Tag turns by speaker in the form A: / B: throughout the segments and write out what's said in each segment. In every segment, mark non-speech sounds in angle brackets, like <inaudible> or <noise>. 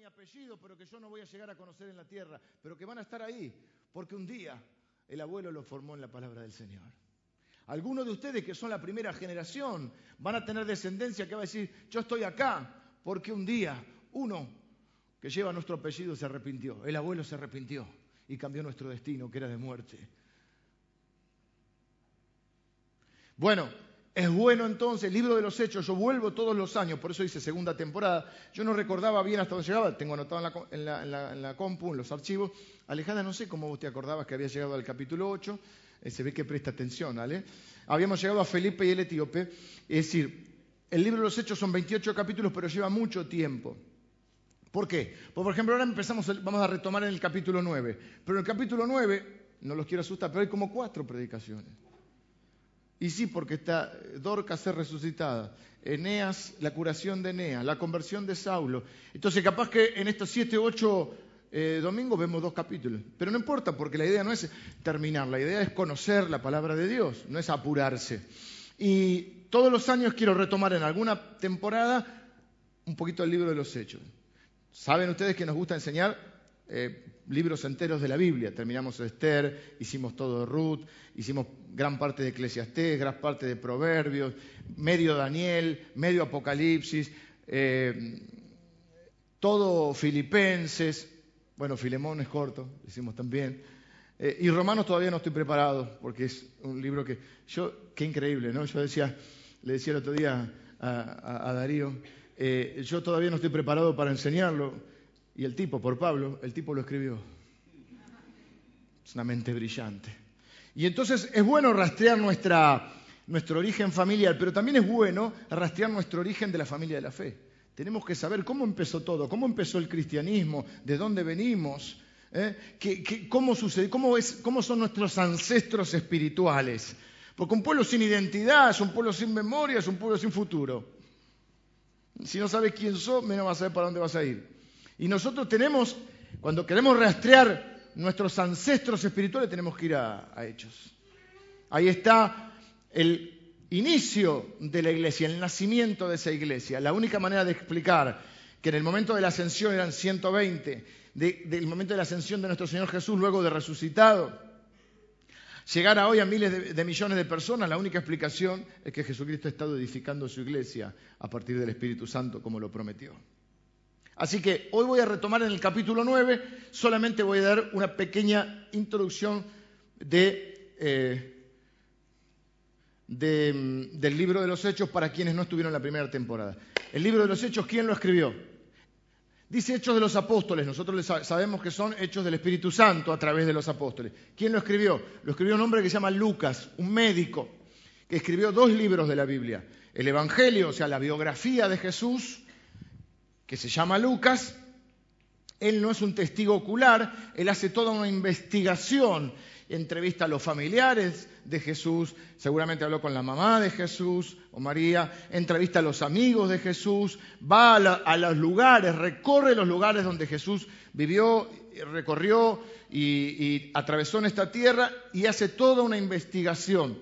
A: mi apellido, pero que yo no voy a llegar a conocer en la tierra, pero que van a estar ahí, porque un día el abuelo lo formó en la palabra del Señor. Algunos de ustedes que son la primera generación van a tener descendencia que va a decir, yo estoy acá, porque un día uno que lleva nuestro apellido se arrepintió, el abuelo se arrepintió y cambió nuestro destino, que era de muerte. Bueno, es bueno entonces, el libro de los hechos, yo vuelvo todos los años, por eso dice segunda temporada. Yo no recordaba bien hasta dónde llegaba, tengo anotado en la, compu, en los archivos. Alejandra, no sé cómo vos te acordabas que había llegado al capítulo 8, eh, se ve que presta atención, ¿vale? Habíamos llegado a Felipe y el etíope, es decir, el libro de los hechos son 28 capítulos, pero lleva mucho tiempo. ¿Por qué? Pues, por ejemplo, ahora empezamos, vamos a retomar en el capítulo 9, pero en el capítulo 9, no los quiero asustar, pero hay como cuatro predicaciones. Y sí, porque está Dorcas ser resucitada, Eneas, la curación de Eneas, la conversión de Saulo. Entonces, capaz que en estos siete o ocho eh, domingos vemos dos capítulos. Pero no importa, porque la idea no es terminar, la idea es conocer la palabra de Dios, no es apurarse. Y todos los años quiero retomar en alguna temporada un poquito el libro de los hechos. Saben ustedes que nos gusta enseñar eh, libros enteros de la Biblia. Terminamos Esther, hicimos todo Ruth, hicimos gran parte de Eclesiastés, gran parte de Proverbios, medio Daniel, medio Apocalipsis, eh, todo Filipenses, bueno, Filemón es corto, hicimos también. Eh, y Romanos todavía no estoy preparado, porque es un libro que yo, qué increíble, ¿no? Yo decía, le decía el otro día a, Darío, eh, yo todavía no estoy preparado para enseñarlo, y el tipo, por Pablo, el tipo lo escribió. Es una mente brillante. Y entonces es bueno rastrear nuestra, nuestro origen familiar, pero también es bueno rastrear nuestro origen de la familia de la fe. Tenemos que saber cómo empezó todo, cómo empezó el cristianismo, de dónde venimos, ¿eh? cómo, sucede, cómo, cómo son nuestros ancestros espirituales. Porque un pueblo sin identidad es un pueblo sin memoria, es un pueblo sin futuro. Si no sabes quién sos, menos vas a saber para dónde vas a ir. Y nosotros tenemos, cuando queremos rastrear nuestros ancestros espirituales, tenemos que ir a, Hechos. Ahí está el inicio de la iglesia, el nacimiento de esa iglesia. La única manera de explicar que en el momento de la ascensión eran 120, del momento de la ascensión de nuestro Señor Jesús luego de resucitado, llegar a hoy a miles de, de, millones de personas, la única explicación es que Jesucristo ha estado edificando su iglesia a partir del Espíritu Santo como lo prometió. Así que hoy voy a retomar en el capítulo 9, solamente voy a dar una pequeña introducción eh, del libro de los Hechos para quienes no estuvieron en la primera temporada. El libro de los Hechos, ¿quién lo escribió? Dice Hechos de los Apóstoles, nosotros sabemos que son Hechos del Espíritu Santo a través de los Apóstoles. ¿Quién lo escribió? Lo escribió un hombre que se llama Lucas, un médico, que escribió dos libros de la Biblia. El Evangelio, o sea, la biografía de Jesús, que se llama Lucas, él no es un testigo ocular, él hace toda una investigación, entrevista a los familiares de Jesús, seguramente habló con la mamá de Jesús o María, entrevista a los amigos de Jesús, va a, los lugares, recorre los lugares donde Jesús vivió, recorrió y atravesó en esta tierra y hace toda una investigación.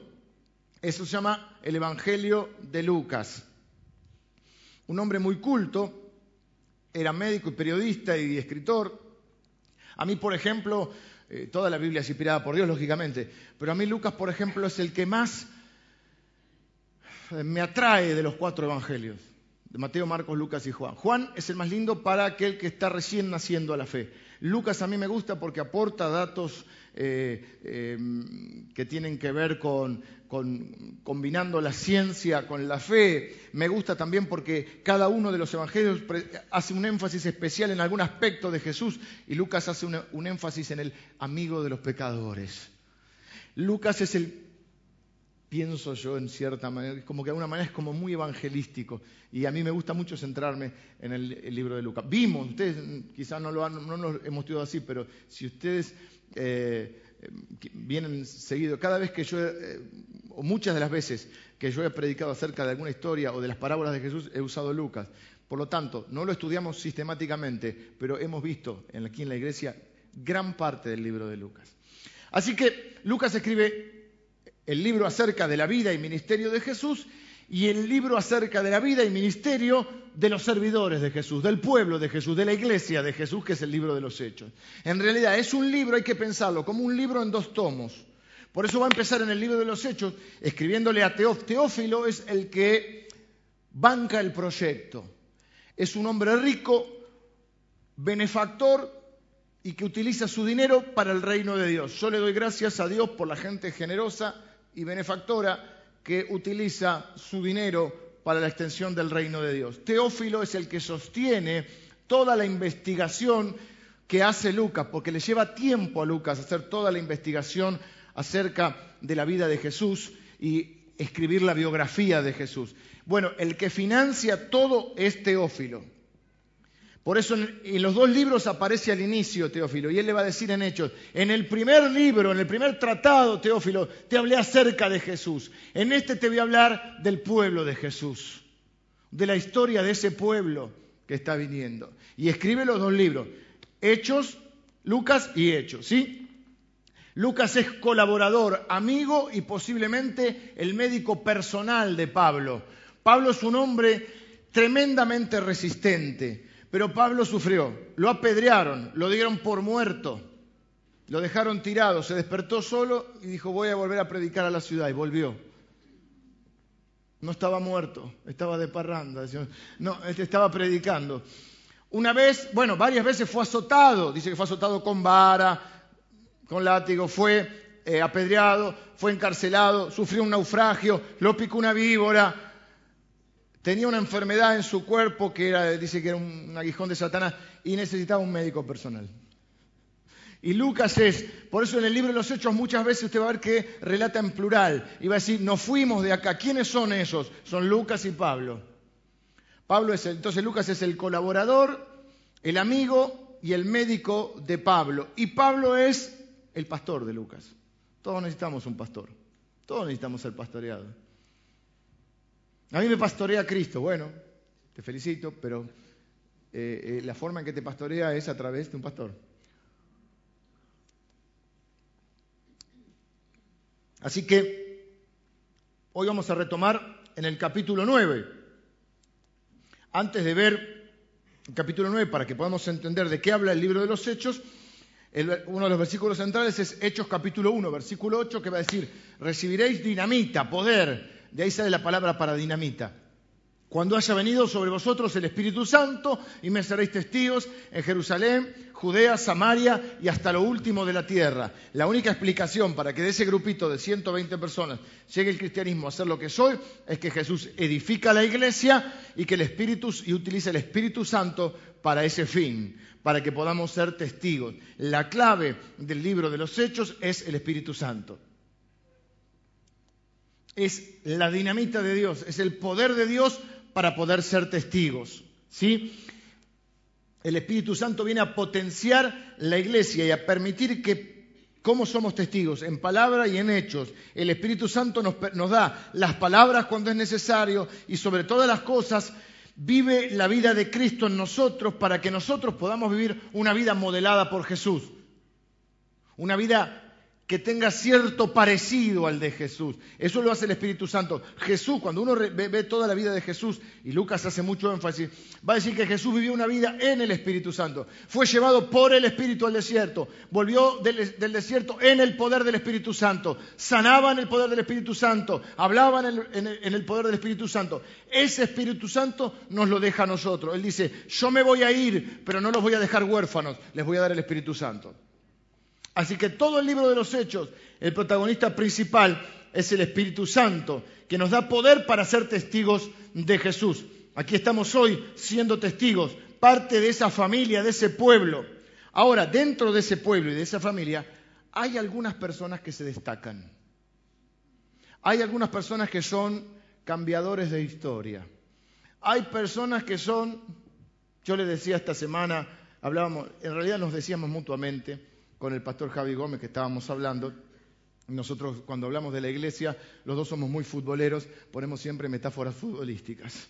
A: Eso se llama el Evangelio de Lucas. Un hombre muy culto, era médico y periodista y escritor. A mí, por ejemplo, eh, toda la Biblia es inspirada por Dios, lógicamente, pero a mí Lucas, por ejemplo, es el que más eh, me atrae de los cuatro evangelios, de Mateo, Marcos, Lucas y Juan. Juan es el más lindo para aquel que está recién naciendo a la fe. Lucas a mí me gusta porque aporta datos eh, em, que tienen que ver con, combinando la ciencia con la fe. Me gusta también porque cada uno de los evangelios hace un énfasis especial en algún aspecto de Jesús y Lucas hace un énfasis en el amigo de los pecadores. Lucas es el pienso yo en cierta manera, como que de alguna manera es como muy evangelístico. Y a mí me gusta mucho centrarme en el, libro de Lucas. Vimos, ustedes quizás no lo, han, no lo hemos estudiado así, pero si ustedes eh, vienen seguido, cada vez que yo, eh, o muchas de las veces que yo he predicado acerca de alguna historia o de las parábolas de Jesús, he usado Lucas. Por lo tanto, no lo estudiamos sistemáticamente, pero hemos visto aquí en la iglesia gran parte del libro de Lucas. Así que Lucas escribe el libro acerca de la vida y ministerio de Jesús y el libro acerca de la vida y ministerio de los servidores de Jesús, del pueblo de Jesús, de la iglesia de Jesús, que es el libro de los Hechos. En realidad es un libro, hay que pensarlo, como un libro en dos tomos. Por eso va a empezar en el libro de los Hechos escribiéndole a Teófilo. Teófilo es el que banca el proyecto. Es un hombre rico, benefactor y que utiliza su dinero para el reino de Dios. Yo le doy gracias a Dios por la gente generosa y benefactora que utiliza su dinero para la extensión del reino de Dios. Teófilo es el que sostiene toda la investigación que hace Lucas, porque le lleva tiempo a Lucas hacer toda la investigación acerca de la vida de Jesús y escribir la biografía de Jesús. Bueno, el que financia todo es Teófilo. Por eso en, los dos libros aparece al inicio Teófilo y él le va a decir en Hechos, en el primer libro, en el primer tratado, Teófilo, te hablé acerca de Jesús. En este te voy a hablar del pueblo de Jesús, de la historia de ese pueblo que está viniendo. Y escribe los dos libros, Hechos, Lucas y Hechos, ¿sí? Lucas es colaborador, amigo y posiblemente el médico personal de Pablo. Pablo es un hombre tremendamente resistente. Pero Pablo sufrió, lo apedrearon, lo dieron por muerto, lo dejaron tirado, se despertó solo y dijo voy a volver a predicar a la ciudad y volvió. No estaba muerto, estaba de parranda, no, este estaba predicando. Una vez, bueno, varias veces fue azotado, dice que fue azotado con vara, con látigo, fue eh, apedreado, fue encarcelado, sufrió un naufragio, lo picó una víbora, tenía una enfermedad en su cuerpo que era, dice que era un aguijón de Satanás y necesitaba un médico personal. Y Lucas es, por eso en el libro de los Hechos muchas veces usted va a ver que relata en plural y va a decir, nos fuimos de acá. ¿Quiénes son esos? Son Lucas y Pablo. Pablo es entonces Lucas es el colaborador, el amigo y el médico de Pablo. Y Pablo es el pastor de Lucas. Todos necesitamos un pastor. Todos necesitamos ser pastoreados. A mí me pastorea Cristo. Bueno, te felicito, pero eh, eh, la forma en que te pastorea es a través de un pastor. Así que hoy vamos a retomar en el capítulo 9. Antes de ver el capítulo 9, para que podamos entender de qué habla el libro de los Hechos, uno de los versículos centrales es Hechos capítulo 1, versículo 8, que va a decir, recibiréis dinamita, poder, de ahí sale la palabra para dinamita. Cuando haya venido sobre vosotros el Espíritu Santo y me seréis testigos en Jerusalén, Judea, Samaria y hasta lo último de la tierra. La única explicación para que de ese grupito de 120 personas llegue el cristianismo a ser lo que soy es que Jesús edifica la iglesia y que el Espíritu y utiliza el Espíritu Santo para ese fin, para que podamos ser testigos. La clave del libro de los Hechos es el Espíritu Santo es la dinamita de Dios, es el poder de Dios para poder ser testigos. ¿sí? El Espíritu Santo viene a potenciar la iglesia y a permitir que, como somos testigos, en palabra y en hechos, el Espíritu Santo nos, nos da las palabras cuando es necesario y sobre todas las cosas vive la vida de Cristo en nosotros para que nosotros podamos vivir una vida modelada por Jesús. Una vida que tenga cierto parecido al de Jesús. Eso lo hace el Espíritu Santo. Jesús, cuando uno ve, toda la vida de Jesús, y Lucas hace mucho énfasis, va a decir que Jesús vivió una vida en el Espíritu Santo. Fue llevado por el Espíritu al desierto. Volvió del, desierto en el poder del Espíritu Santo. Sanaba en el poder del Espíritu Santo. Hablaba en el poder del Espíritu Santo. Ese Espíritu Santo nos lo deja a nosotros. Él dice, yo me voy a ir, pero no los voy a dejar huérfanos. Les voy a dar el Espíritu Santo. Así que todo el libro de los Hechos, el protagonista principal es el Espíritu Santo, que nos da poder para ser testigos de Jesús. Aquí estamos hoy siendo testigos, parte de esa familia, de ese pueblo. Ahora, dentro de ese pueblo y de esa familia, hay algunas personas que se destacan. Hay algunas personas que son cambiadores de historia. Hay personas que son, yo le decía esta semana, hablábamos, en realidad nos decíamos mutuamente, con el pastor Javi Gómez que estábamos hablando. Nosotros cuando hablamos de la iglesia, los dos somos muy futboleros, ponemos siempre metáforas futbolísticas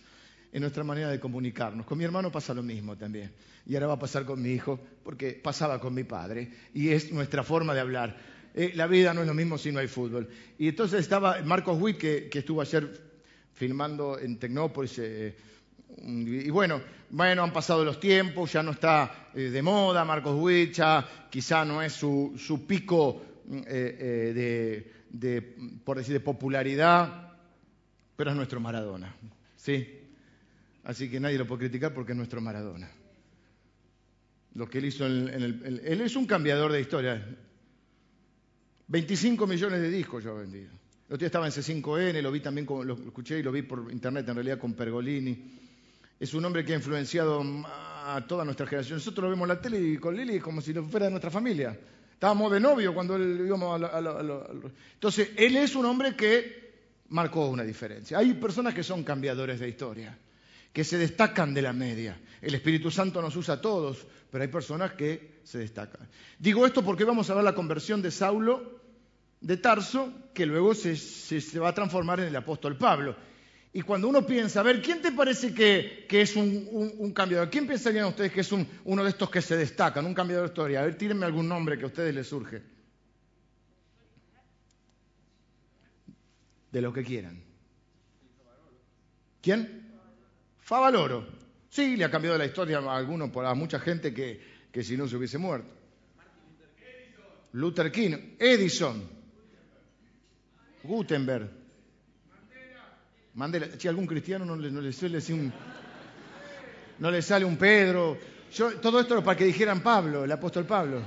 A: en nuestra manera de comunicarnos. Con mi hermano pasa lo mismo también. Y ahora va a pasar con mi hijo, porque pasaba con mi padre. Y es nuestra forma de hablar. Eh, la vida no es lo mismo si no hay fútbol. Y entonces estaba Marcos Witt, que, que estuvo ayer filmando en Tecnópolis. Eh, y bueno, bueno, han pasado los tiempos, ya no está eh, de moda Marcos Huicha, quizá no es su, su pico de, de, por decir, de popularidad, pero es nuestro Maradona. ¿sí? Así que nadie lo puede criticar porque es nuestro Maradona. Lo que él hizo en, el, Él es un cambiador de historia. 25 millones de discos yo he vendido. El otro día estaba en C5N, lo vi también, lo escuché y lo vi por internet en realidad con Pergolini. Es un hombre que ha influenciado a toda nuestra generación. Nosotros lo vemos en la tele y con Lili como si fuera de nuestra familia. Estábamos de novio cuando él íbamos a, Entonces, él es un hombre que marcó una diferencia. Hay personas que son cambiadores de historia, que se destacan de la media. El Espíritu Santo nos usa a todos, pero hay personas que se destacan. Digo esto porque vamos a ver la conversión de Saulo de Tarso, que luego se, va a transformar en el apóstol Pablo. Y cuando uno piensa, a ver, ¿quién te parece que, es un, cambiador? ¿Quién pensarían ustedes que es uno de estos que se destacan, un cambiador de historia? A ver, tírenme algún nombre que a ustedes les surge. De lo que quieran. ¿Quién? Favaloro. Sí, le ha cambiado la historia a algunos, a mucha gente que, que si no se hubiese muerto. Luther King, Edison, Gutenberg. Si algún cristiano no le, suele decir un. No le sale un Pedro. Todo esto para que dijeran Pablo, el apóstol Pablo.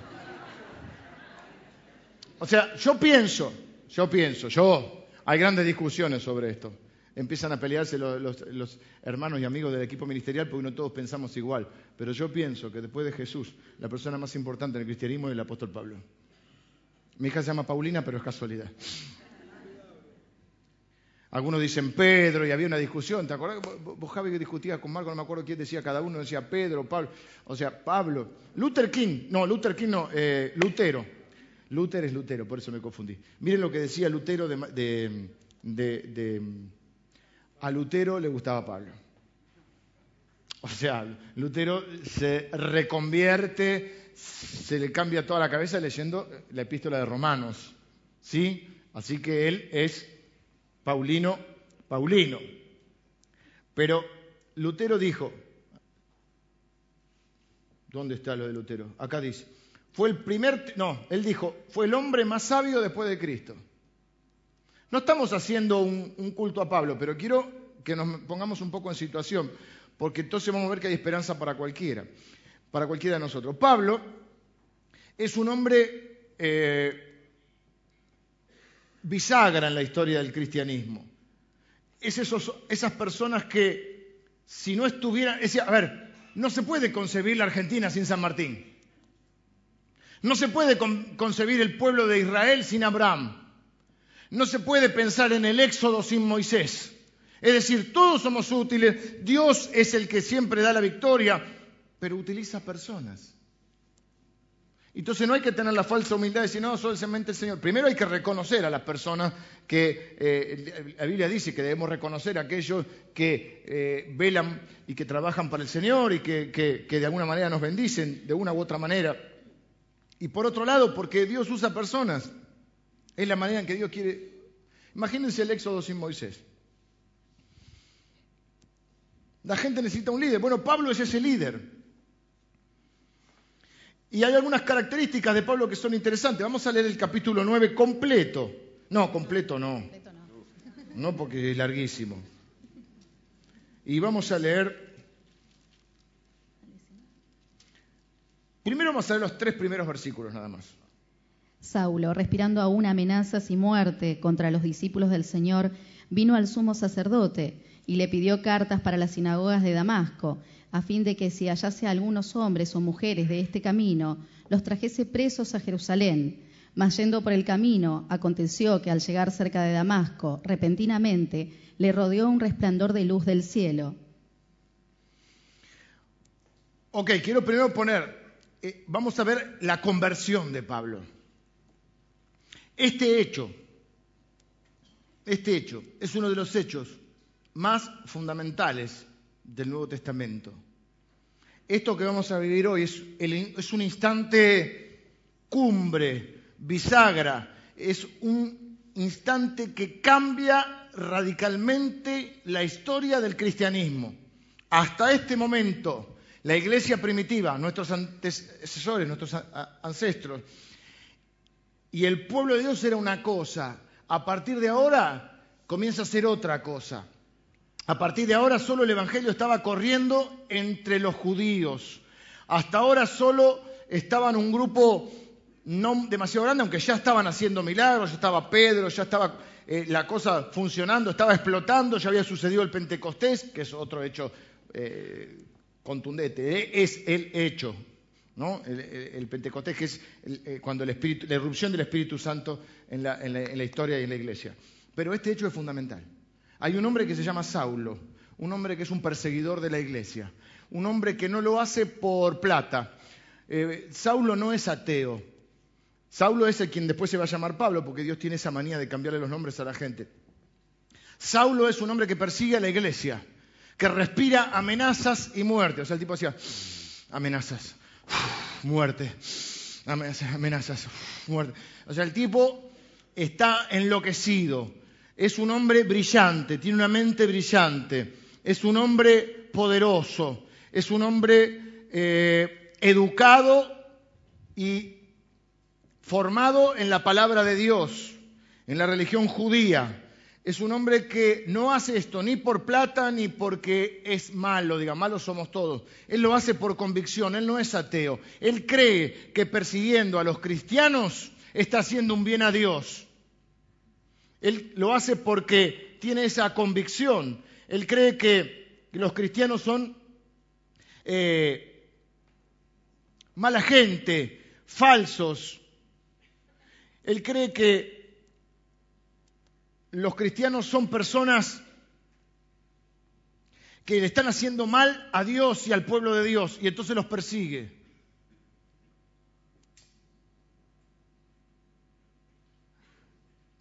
A: O sea, yo pienso, yo pienso, yo. Hay grandes discusiones sobre esto. Empiezan a pelearse los, hermanos y amigos del equipo ministerial porque no todos pensamos igual. Pero yo pienso que después de Jesús, la persona más importante en el cristianismo es el apóstol Pablo. Mi hija se llama Paulina, pero es casualidad. Algunos dicen Pedro y había una discusión. ¿Te acuerdas? Vos, Javi, que discutías con Marco, no me acuerdo quién decía, cada uno decía Pedro, Pablo. O sea, Pablo. Luther King, no, Luther King no, eh, Lutero. Luther es Lutero, por eso me confundí. Miren lo que decía Lutero de a Lutero le gustaba Pablo. O sea, Lutero se reconvierte, se le cambia toda la cabeza leyendo la epístola de Romanos. ¿Sí? Así que él es Paulino, Paulino. Pero Lutero dijo, ¿dónde está lo de Lutero? Acá dice, fue el primer, no, él dijo, fue el hombre más sabio después de Cristo. No estamos haciendo un, culto a Pablo, pero quiero que nos pongamos un poco en situación, porque entonces vamos a ver que hay esperanza para cualquiera, para cualquiera de nosotros. Pablo es un hombre eh, bisagra en la historia del cristianismo. Es esas personas que si no estuvieran, a ver, no se puede concebir la Argentina sin San Martín. No se puede concebir el pueblo de Israel sin Abraham. No se puede pensar en el éxodo sin Moisés. Es decir, todos somos útiles, Dios es el que siempre da la victoria, pero utiliza personas. Entonces no hay que tener la falsa humildad de decir, no, solamente el Señor. Primero hay que reconocer a las personas que eh, la Biblia dice que debemos reconocer a aquellos que eh, velan y que trabajan para el Señor y que, que de alguna manera nos bendicen, de una u otra manera. Y por otro lado, porque Dios usa personas. Es la manera en que Dios quiere. Imagínense el éxodo sin Moisés. La gente necesita un líder. Bueno, Pablo es ese líder. Y hay algunas características de Pablo que son interesantes. Vamos a leer el capítulo 9 completo. No, completo no. No, porque es larguísimo. Y vamos a leer. Primero vamos a leer los tres primeros versículos nada más.
B: Saulo, respirando aún amenazas y muerte contra los discípulos del Señor, vino al sumo sacerdote y le pidió cartas para las sinagogas de Damasco, a fin de que si hallase algunos hombres o mujeres de este camino, los trajese presos a Jerusalén. Mas yendo por el camino, aconteció que al llegar cerca de Damasco, repentinamente le rodeó un resplandor de luz del cielo.
A: Ok, quiero primero poner, eh, vamos a ver la conversión de Pablo. Este hecho, este hecho es uno de los hechos más fundamentales del Nuevo Testamento. Esto que vamos a vivir hoy es, un instante cumbre, bisagra, es un instante que cambia radicalmente la historia del cristianismo. Hasta este momento, la iglesia primitiva, nuestros antecesores, nuestros ancestros, y el pueblo de Dios era una cosa. A partir de ahora comienza a ser otra cosa. A partir de ahora solo el Evangelio estaba corriendo entre los judíos. Hasta ahora solo estaban un grupo no demasiado grande, aunque ya estaban haciendo milagros, ya estaba Pedro, ya estaba eh, la cosa funcionando, estaba explotando, ya había sucedido el Pentecostés, que es otro hecho eh, contundente, eh, es el hecho, ¿no? El, Pentecostés, que es cuando la erupción del Espíritu Santo en la historia y en la iglesia. Pero este hecho es fundamental. Hay un hombre que se llama Saulo, un hombre que es un perseguidor de la iglesia, un hombre que no lo hace por plata. Saulo no es ateo, Saulo es el quien después se va a llamar Pablo, porque Dios tiene esa manía de cambiarle los nombres a la gente. Saulo es un hombre que persigue a la iglesia, que respira amenazas y muerte. O sea, el tipo decía, amenazas, <sighs> muerte, amenazas, <sighs> muerte. O sea, el tipo está enloquecido. Es un hombre brillante, tiene una mente brillante. Es un hombre poderoso. Es un hombre eh, educado y formado en la palabra de Dios, en la religión judía. Es un hombre que no hace esto ni por plata ni porque es malo, diga, malos somos todos. Él lo hace por convicción, él no es ateo. Él cree que persiguiendo a los cristianos está haciendo un bien a Dios. Él lo hace porque tiene esa convicción. Él cree que los cristianos son eh, mala gente, falsos, él cree que los cristianos son personas que le están haciendo mal a Dios y al pueblo de Dios y entonces los persigue.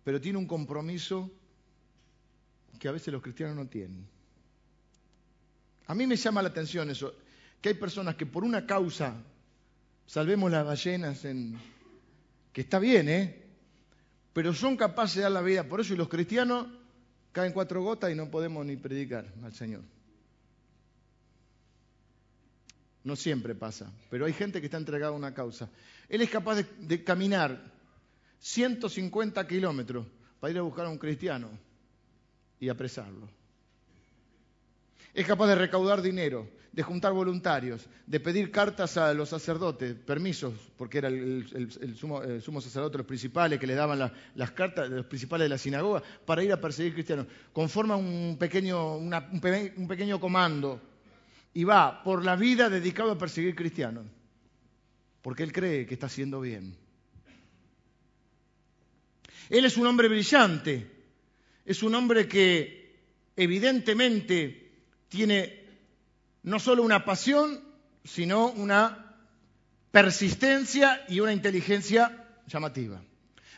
A: Pero tiene un compromiso que a veces los cristianos no tienen. A mí me llama la atención eso, que hay personas que por una causa, salvemos las ballenas en, que está bien, ¿eh? Pero son capaces de dar la vida por eso y los cristianos caen cuatro gotas y no podemos ni predicar al Señor. No siempre pasa, pero hay gente que está entregada a una causa. Él es capaz de, de caminar 150 kilómetros para ir a buscar a un cristiano y apresarlo. Es capaz de recaudar dinero, de juntar voluntarios, de pedir cartas a los sacerdotes, permisos, porque era el, sumo, sacerdote, los principales que le daban las cartas, los principales de la sinagoga, para ir a perseguir cristianos. Conforma un pequeño, un, un pequeño comando y va por la vida dedicado a perseguir cristianos, porque él cree que está haciendo bien. Él es un hombre brillante, es un hombre que evidentemente tiene no solo una pasión, sino una persistencia y una inteligencia llamativa.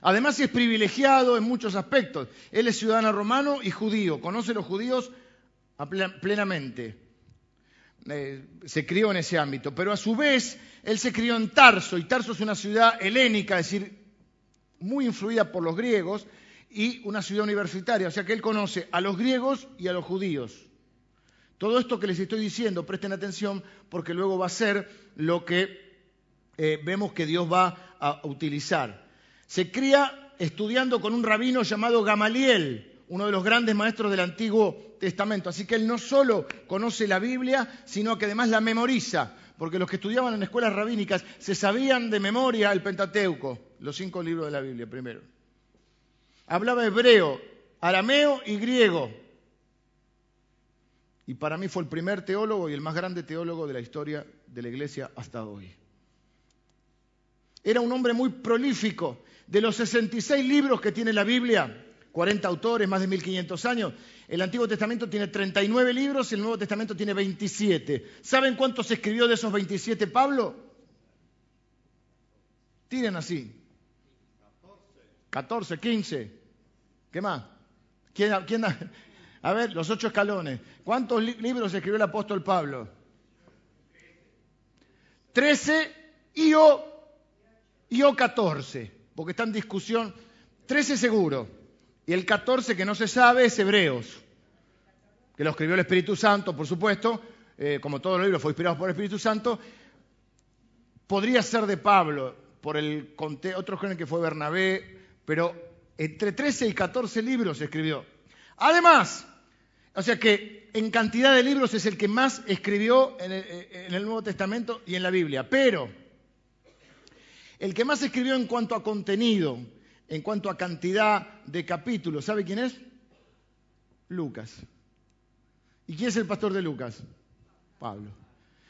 A: Además es privilegiado en muchos aspectos. Él es ciudadano romano y judío, conoce los judíos plenamente. Eh, se crió en ese ámbito, pero a su vez él se crió en Tarso, y Tarso es una ciudad helénica, es decir, muy influida por los griegos, y una ciudad universitaria, o sea que él conoce a los griegos y a los judíos. Todo esto que les estoy diciendo, presten atención porque luego va a ser lo que eh, vemos que Dios va a utilizar. Se cría estudiando con un rabino llamado Gamaliel, uno de los grandes maestros del Antiguo Testamento. Así que él no solo conoce la Biblia, sino que además la memoriza, porque los que estudiaban en escuelas rabínicas se sabían de memoria el Pentateuco, los cinco libros de la Biblia primero. Hablaba hebreo, arameo y griego. Y para mí fue el primer teólogo y el más grande teólogo de la historia de la iglesia hasta hoy. Era un hombre muy prolífico. De los 66 libros que tiene la Biblia, 40 autores, más de 1500 años, el Antiguo Testamento tiene 39 libros y el Nuevo Testamento tiene 27. ¿Saben cuántos escribió de esos 27 Pablo? Tiren así. 14, 15. ¿Qué más? ¿Quién, quién, a ver, los ocho escalones. ¿Cuántos libros escribió el apóstol Pablo? Trece y o, y o catorce, porque está en discusión. Trece seguro. Y el 14 que no se sabe es Hebreos, que lo escribió el Espíritu Santo, por supuesto, eh, como todos los libros fue inspirado por el Espíritu Santo. Podría ser de Pablo, por el otros creen que fue Bernabé, pero entre 13 y 14 libros escribió. Además, o sea que en cantidad de libros es el que más escribió en el, en el Nuevo Testamento y en la Biblia. Pero el que más escribió en cuanto a contenido, en cuanto a cantidad de capítulos, ¿sabe quién es? Lucas. ¿Y quién es el pastor de Lucas? Pablo.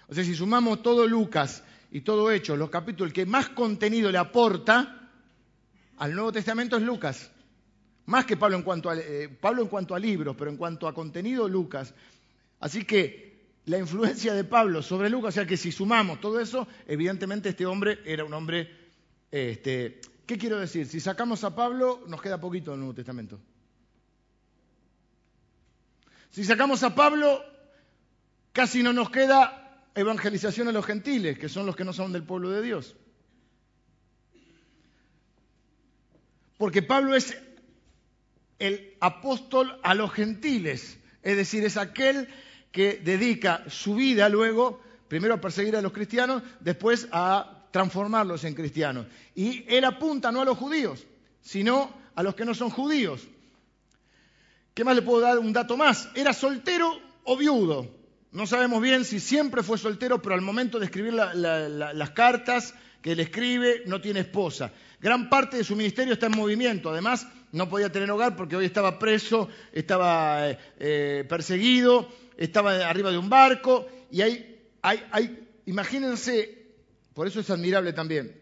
A: O sea, si sumamos todo Lucas y todo Hechos, los capítulos, el que más contenido le aporta al Nuevo Testamento es Lucas. Más que Pablo en cuanto a, eh, Pablo en cuanto a libros, pero en cuanto a contenido, Lucas. Así que la influencia de Pablo sobre Lucas, o sea que si sumamos todo eso, evidentemente este hombre era un hombre, este, ¿qué quiero decir? Si sacamos a Pablo, nos queda poquito del Nuevo Testamento. Si sacamos a Pablo, casi no nos queda evangelización a los gentiles, que son los que no son del pueblo de Dios. Porque Pablo es el apóstol a los gentiles, es decir, es aquel que dedica su vida luego, primero a perseguir a los cristianos, después a transformarlos en cristianos. Y él apunta no a los judíos, sino a los que no son judíos. ¿Qué más le puedo dar un dato más? ¿Era soltero o viudo? No sabemos bien si siempre fue soltero, pero al momento de escribir las cartas que él escribe, no tiene esposa. Gran parte de su ministerio está en movimiento. Además, no podía tener hogar porque hoy estaba preso, estaba eh, eh, perseguido, estaba arriba de un barco. Y hay, hay, hay, imagínense, por eso es admirable también.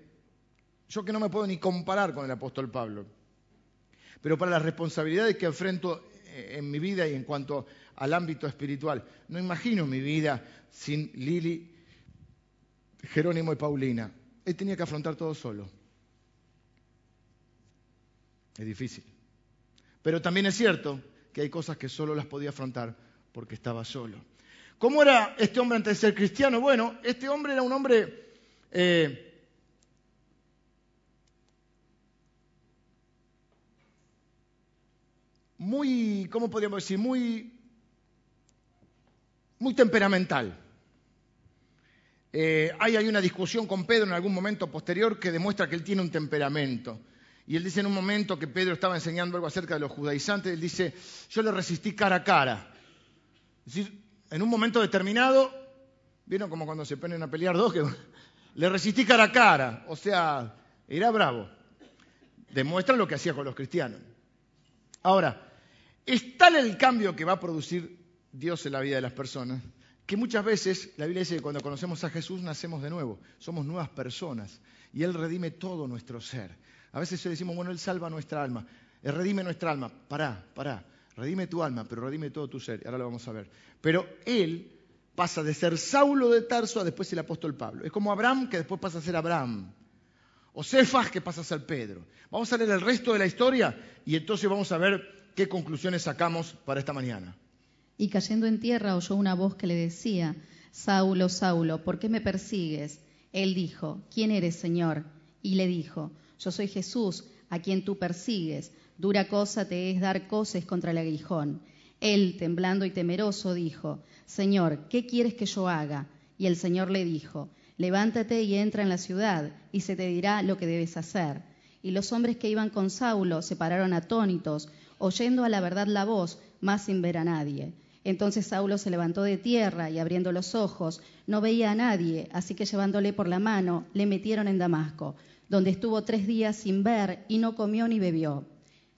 A: Yo que no me puedo ni comparar con el apóstol Pablo. Pero para las responsabilidades que enfrento eh, en mi vida y en cuanto al ámbito espiritual, no imagino mi vida sin Lili, Jerónimo y Paulina. Él tenía que afrontar todo solo. Es difícil. Pero también es cierto que hay cosas que solo las podía afrontar porque estaba solo. ¿Cómo era este hombre antes de ser cristiano? Bueno, este hombre era un hombre eh, muy, ¿cómo podríamos decir? Muy, muy temperamental. Eh, hay, hay una discusión con Pedro en algún momento posterior que demuestra que él tiene un temperamento. Y él dice en un momento que Pedro estaba enseñando algo acerca de los judaizantes, él dice, yo le resistí cara a cara. Es decir, en un momento determinado, vieron como cuando se ponen a pelear dos, que <laughs> le resistí cara a cara, o sea, era bravo. Demuestra lo que hacía con los cristianos. Ahora, es tal el cambio que va a producir Dios en la vida de las personas, que muchas veces la Biblia dice que cuando conocemos a Jesús nacemos de nuevo, somos nuevas personas y Él redime todo nuestro ser. A veces decimos, bueno, Él salva nuestra alma, Él redime nuestra alma. Pará, pará, redime tu alma, pero redime todo tu ser. Ahora lo vamos a ver. Pero Él pasa de ser Saulo de Tarso a después el apóstol Pablo. Es como Abraham que después pasa a ser Abraham. O Cefas que pasa a ser Pedro. Vamos a leer el resto de la historia y entonces vamos a ver qué conclusiones sacamos para esta mañana.
B: Y cayendo en tierra oyó una voz que le decía, Saulo, Saulo, ¿por qué me persigues? Él dijo, ¿quién eres, Señor? Y le dijo, yo soy Jesús, a quien tú persigues. Dura cosa te es dar coces contra el aguijón. Él, temblando y temeroso, dijo, Señor, ¿qué quieres que yo haga? Y el Señor le dijo, Levántate y entra en la ciudad, y se te dirá lo que debes hacer. Y los hombres que iban con Saulo se pararon atónitos, oyendo a la verdad la voz, mas sin ver a nadie. Entonces Saulo se levantó de tierra y abriendo los ojos, no veía a nadie, así que llevándole por la mano, le metieron en Damasco donde estuvo tres días sin ver y no comió ni bebió.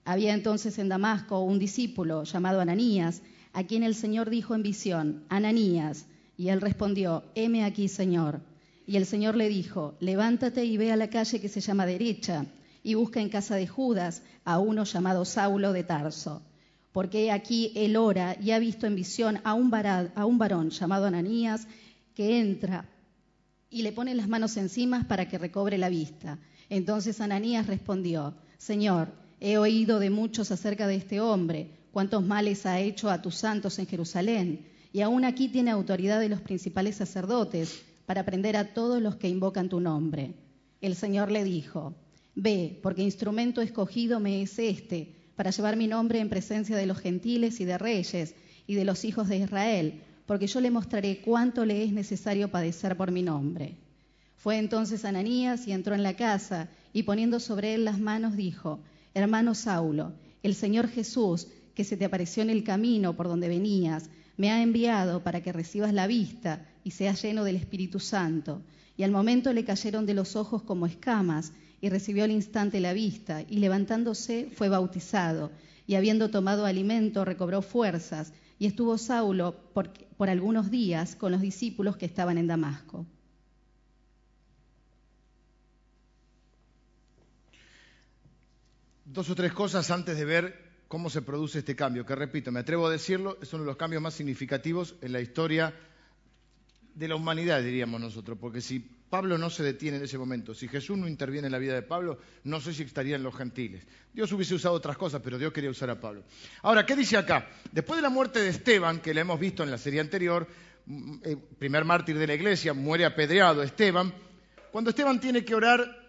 B: Había entonces en Damasco un discípulo llamado Ananías, a quien el Señor dijo en visión, Ananías, y él respondió, heme aquí, Señor. Y el Señor le dijo, levántate y ve a la calle que se llama derecha, y busca en casa de Judas a uno llamado Saulo de Tarso. Porque aquí él ora y ha visto en visión a un, a un varón llamado Ananías que entra y le pone las manos encima para que recobre la vista. Entonces Ananías respondió, Señor, he oído de muchos acerca de este hombre, cuántos males ha hecho a tus santos en Jerusalén, y aún aquí tiene autoridad de los principales sacerdotes para prender a todos los que invocan tu nombre. El Señor le dijo, Ve, porque instrumento escogido me es este para llevar mi nombre en presencia de los gentiles y de reyes y de los hijos de Israel, porque yo le mostraré cuánto le es necesario padecer por mi nombre. Fue entonces Ananías y entró en la casa, y poniendo sobre él las manos dijo, Hermano Saulo, el Señor Jesús, que se te apareció en el camino por donde venías, me ha enviado para que recibas la vista y seas lleno del Espíritu Santo. Y al momento le cayeron de los ojos como escamas, y recibió al instante la vista, y levantándose fue bautizado, y habiendo tomado alimento recobró fuerzas, y estuvo Saulo por, por algunos días con los discípulos que estaban en Damasco.
A: Dos o tres cosas antes de ver cómo se produce este cambio, que repito, me atrevo a decirlo, es uno de los cambios más significativos en la historia de la humanidad, diríamos nosotros, porque si Pablo no se detiene en ese momento, si Jesús no interviene en la vida de Pablo, no sé si estarían los gentiles. Dios hubiese usado otras cosas, pero Dios quería usar a Pablo. Ahora, ¿qué dice acá? Después de la muerte de Esteban, que la hemos visto en la serie anterior, mm, el primer mártir de la iglesia, muere apedreado Esteban, cuando Esteban tiene que orar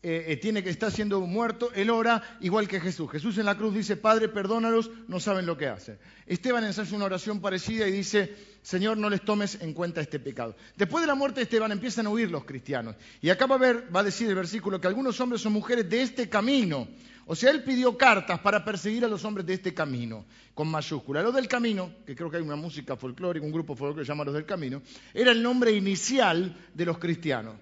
A: eh, eh, tiene que estar siendo muerto, él ora igual que Jesús. Jesús en la cruz dice, Padre, perdónalos, no saben lo que hacen. Esteban ensalza una oración parecida y dice, Señor, no les tomes en cuenta este pecado. Después de la muerte de Esteban empiezan a huir los cristianos. Y acá va a, ver, va a decir el versículo que algunos hombres son mujeres de este camino. O sea, él pidió cartas para perseguir a los hombres de este camino, con mayúscula. Los del camino, que creo que hay una música folclórica, un grupo folclórico que se llama Los del Camino, era el nombre inicial de los cristianos.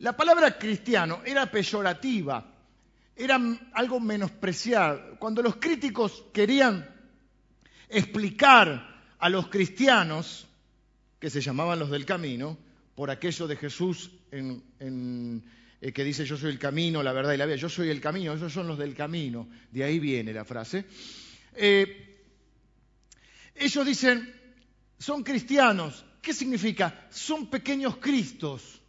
A: La palabra cristiano era peyorativa, era algo menospreciado. Cuando los críticos querían explicar a los cristianos, que se llamaban los del camino, por aquello de Jesús eh, que dice yo soy el camino, la verdad y la vida, yo soy el camino, esos son los del camino, de ahí viene la frase. Eh, ellos dicen, son cristianos, ¿qué significa? Son pequeños cristos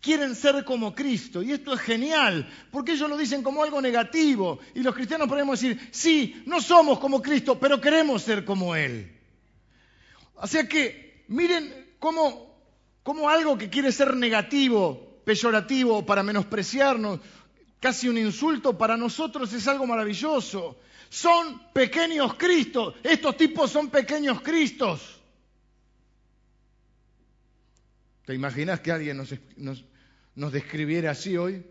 A: quieren ser como Cristo. Y esto es genial, porque ellos lo dicen como algo negativo. Y los cristianos podemos decir, sí, no somos como Cristo, pero queremos ser como Él. O sea que, miren cómo, cómo algo que quiere ser negativo, peyorativo, para menospreciarnos, casi un insulto, para nosotros es algo maravilloso. Son pequeños Cristos. Estos tipos son pequeños Cristos. ¿Te imaginas que alguien nos, describiera así hoy?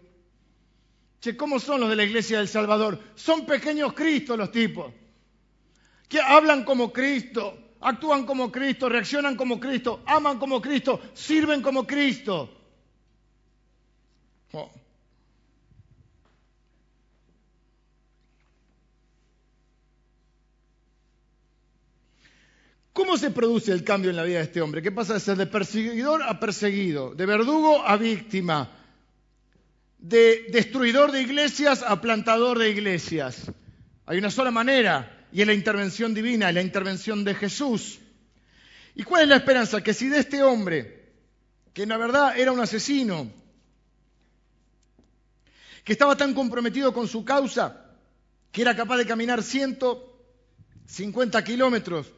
A: Che, ¿cómo son los de la iglesia del Salvador? Son pequeños Cristos los tipos. Que hablan como Cristo, actúan como Cristo, reaccionan como Cristo, aman como Cristo, sirven como Cristo. Oh. ¿Cómo se produce el cambio en la vida de este hombre? ¿Qué pasa de ser de perseguidor a perseguido, de verdugo a víctima, de destruidor de iglesias a plantador de iglesias? Hay una sola manera y es la intervención divina, es la intervención de Jesús. ¿Y cuál es la esperanza? Que si de este hombre, que en la verdad era un asesino, que estaba tan comprometido con su causa, que era capaz de caminar 150 kilómetros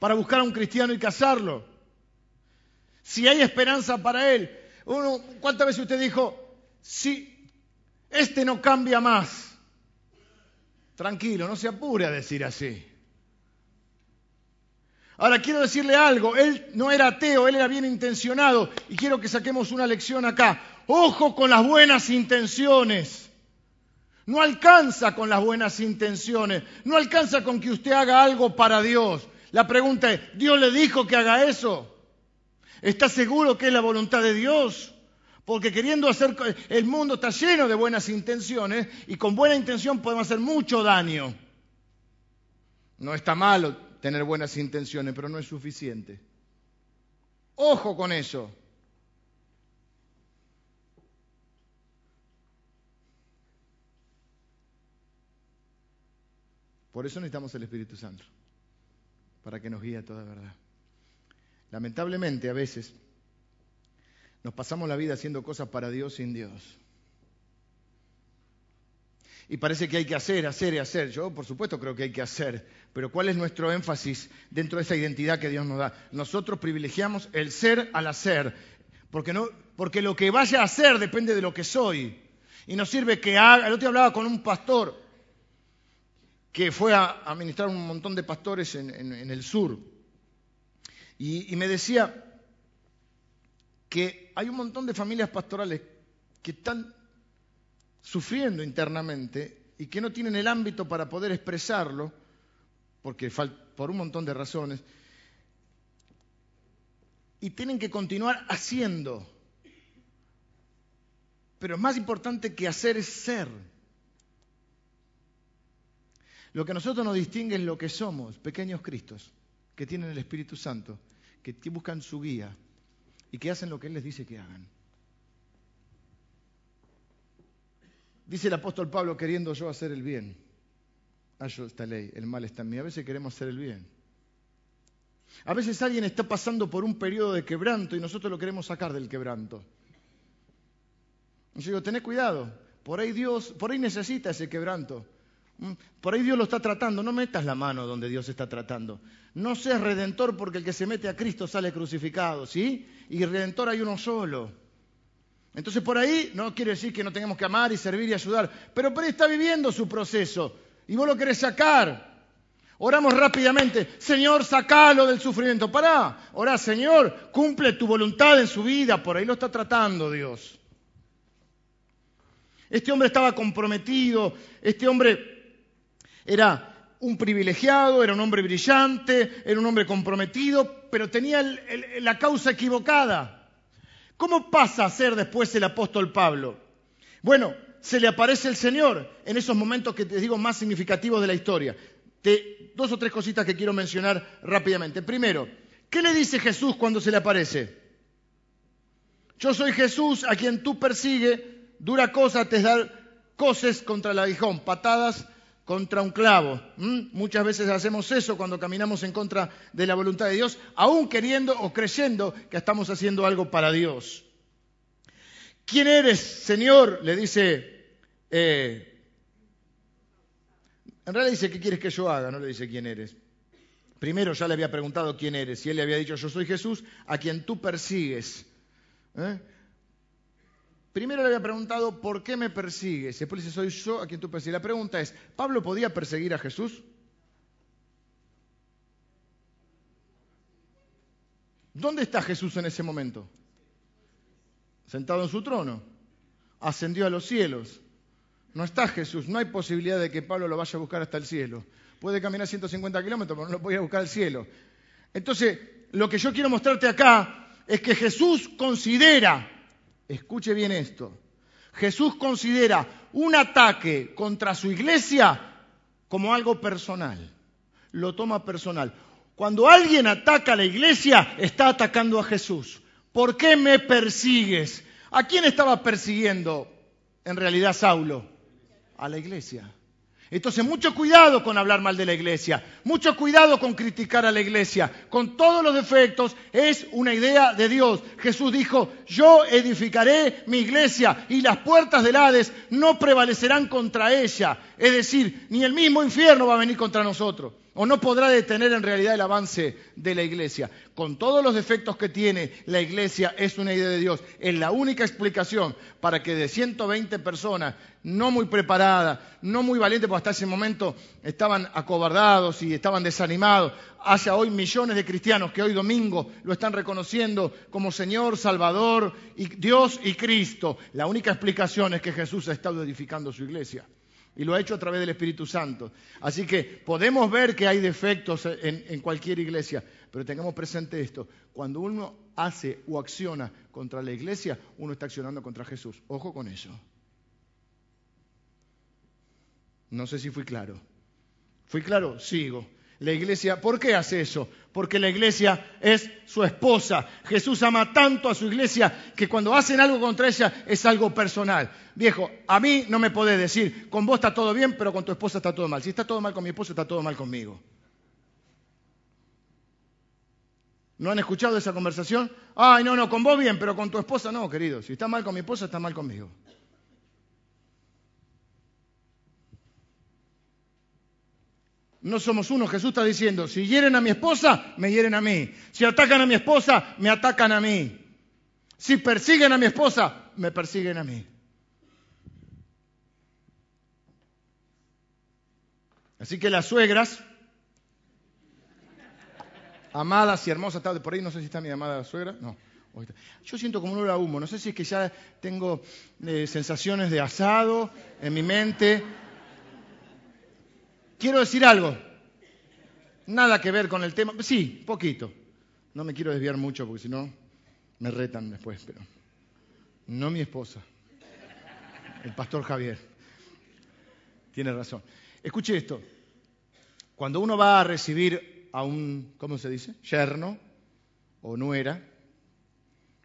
A: para buscar a un cristiano y casarlo. Si hay esperanza para él. Uno, ¿Cuántas veces usted dijo, si este no cambia más? Tranquilo, no se apure a decir así. Ahora quiero decirle algo, él no era ateo, él era bien intencionado y quiero que saquemos una lección acá. Ojo con las buenas intenciones. No alcanza con las buenas intenciones, no alcanza con que usted haga algo para Dios. La pregunta es, ¿Dios le dijo que haga eso? ¿Está seguro que es la voluntad de Dios? Porque queriendo hacer, el mundo está lleno de buenas intenciones y con buena intención podemos hacer mucho daño. No está malo tener buenas intenciones, pero no es suficiente. Ojo con eso. Por eso necesitamos el Espíritu Santo para que nos guíe a toda verdad. Lamentablemente a veces nos pasamos la vida haciendo cosas para Dios sin Dios. Y parece que hay que hacer, hacer y hacer. Yo, por supuesto, creo que hay que hacer. Pero ¿cuál es nuestro énfasis dentro de esa identidad que Dios nos da? Nosotros privilegiamos el ser al hacer. Porque, no, porque lo que vaya a hacer depende de lo que soy. Y no sirve que haga. El otro día hablaba con un pastor que fue a administrar un montón de pastores en, el sur. y me decía que hay un montón de familias pastorales que están sufriendo internamente y que no tienen el ámbito para poder expresarlo, porque por un montón de razones, y tienen que continuar haciendo. Pero más importante que hacer es ser. Lo que a nosotros nos distingue es lo que somos, pequeños Cristos, que tienen el Espíritu Santo, que buscan su guía y que hacen lo que Él les dice que hagan. Dice el apóstol Pablo, queriendo yo hacer el bien. Hallo esta ley, el mal está en mí. A veces queremos hacer el bien. A veces alguien está pasando por un periodo de quebranto y nosotros lo queremos sacar del quebranto. yo digo, tened cuidado, por ahí Dios, por ahí necesita ese quebranto. ¿Mm? Por ahí Dios lo está tratando, no metas la mano donde Dios está tratando. No seas redentor porque el que se mete a Cristo sale crucificado, ¿sí? Y redentor hay uno solo. Entonces por ahí no quiere decir que no tengamos que amar y servir y ayudar, pero por ahí está viviendo su proceso y vos lo querés sacar. Oramos rápidamente, Señor, sacalo del sufrimiento. Pará, orá, Señor, cumple tu voluntad en su vida, por ahí lo está tratando Dios. Este hombre estaba comprometido, este hombre era un privilegiado, era un hombre brillante, era un hombre comprometido, pero tenía la causa equivocada. ¿Cómo pasa a ser después el apóstol Pablo? Bueno, se le aparece el Señor en esos momentos que te digo más significativos de la historia. dos o tres cositas que quiero mencionar rápidamente. Primero, ¿qué le dice Jesús cuando se le aparece? Yo soy Jesús a quien tú persigue, dura cosa te dar coces contra el aguijón, patadas contra un clavo. Muchas veces hacemos eso cuando caminamos en contra de la voluntad de Dios, aún queriendo o creyendo que estamos haciendo algo para Dios. ¿Quién eres, Señor? Le dice... Eh, en realidad dice, ¿qué quieres que yo haga? No le dice quién eres. Primero ya le había preguntado quién eres y él le había dicho, yo soy Jesús a quien tú persigues. ¿Eh? Primero le había preguntado, ¿por qué me persigues? Después dice, soy yo a quien tú persigues. La pregunta es, ¿Pablo podía perseguir a Jesús? ¿Dónde está Jesús en ese momento? Sentado en su trono. Ascendió a los cielos. No está Jesús. No hay posibilidad de que Pablo lo vaya a buscar hasta el cielo. Puede caminar 150 kilómetros, pero no lo puede buscar al cielo. Entonces, lo que yo quiero mostrarte acá es que Jesús considera Escuche bien esto. Jesús considera un ataque contra su iglesia como algo personal. Lo toma personal. Cuando alguien ataca a la iglesia, está atacando a Jesús. ¿Por qué me persigues? ¿A quién estaba persiguiendo en realidad Saulo? A la iglesia. Entonces, mucho cuidado con hablar mal de la iglesia, mucho cuidado con criticar a la iglesia. Con todos los defectos, es una idea de Dios. Jesús dijo, yo edificaré mi iglesia y las puertas del Hades no prevalecerán contra ella. Es decir, ni el mismo infierno va a venir contra nosotros o no podrá detener en realidad el avance de la iglesia. Con todos los defectos que tiene, la iglesia es una idea de Dios. Es la única explicación para que de 120 personas, no muy preparadas, no muy valientes, porque hasta ese momento estaban acobardados y estaban desanimados, haya hoy millones de cristianos que hoy domingo lo están reconociendo como Señor, Salvador, y Dios y Cristo. La única explicación es que Jesús ha estado edificando su iglesia y lo ha hecho a través del Espíritu Santo. Así que podemos ver que hay defectos en, cualquier iglesia, pero tengamos presente esto. Cuando uno hace o acciona contra la iglesia, uno está accionando contra Jesús. Ojo con eso. No sé si fui claro. ¿Fui claro? Sigo. La iglesia, ¿por qué hace eso? Porque la iglesia es su esposa. Jesús ama tanto a su iglesia que cuando hacen algo contra ella es algo personal. Viejo, a mí no me podés decir, con vos está todo bien, pero con tu esposa está todo mal. Si está todo mal con mi esposa, está todo mal conmigo. ¿No han escuchado esa conversación? Ay, no, no, con vos bien, pero con tu esposa no, querido. Si está mal con mi esposa, está mal conmigo. No somos uno. Jesús está diciendo, si hieren a mi esposa, me hieren a mí. Si atacan a mi esposa, me atacan a mí. Si persiguen a mi esposa, me persiguen a mí. Así que las suegras, amadas y hermosas, por ahí no sé si está mi amada suegra, no. Yo siento como un olor a humo, no sé si es que ya tengo eh, sensaciones de asado en mi mente, Quiero decir algo, nada que ver con el tema, sí, poquito. No me quiero desviar mucho porque si no me retan después, pero no mi esposa, el pastor Javier. Tiene razón. Escuche esto, cuando uno va a recibir a un, ¿cómo se dice? Yerno o nuera,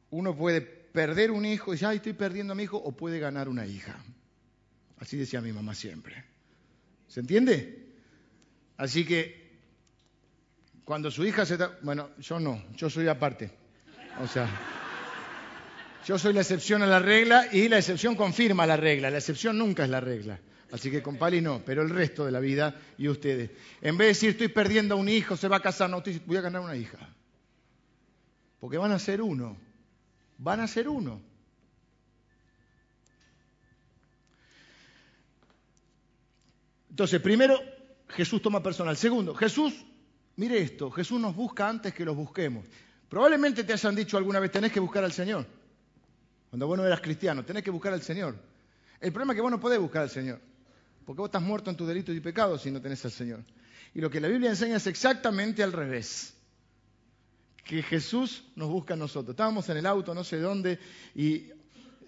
A: uno puede perder un hijo y ya estoy perdiendo a mi hijo, o puede ganar una hija. Así decía mi mamá siempre. ¿Se entiende? Así que cuando su hija se... Bueno, yo no, yo soy aparte. O sea, yo soy la excepción a la regla y la excepción confirma la regla. La excepción nunca es la regla. Así que con Pali no, pero el resto de la vida y ustedes. En vez de decir estoy perdiendo a un hijo, se va a casar, no, voy a ganar una hija. Porque van a ser uno van a ser uno. Entonces, primero, Jesús toma personal. Segundo, Jesús, mire esto, Jesús nos busca antes que los busquemos. Probablemente te hayan dicho alguna vez, tenés que buscar al Señor. Cuando vos no eras cristiano, tenés que buscar al Señor. El problema es que vos no podés buscar al Señor, porque vos estás muerto en tus delitos y pecados si no tenés al Señor. Y lo que la Biblia enseña es exactamente al revés que Jesús nos busca a nosotros. Estábamos en el auto, no sé dónde, y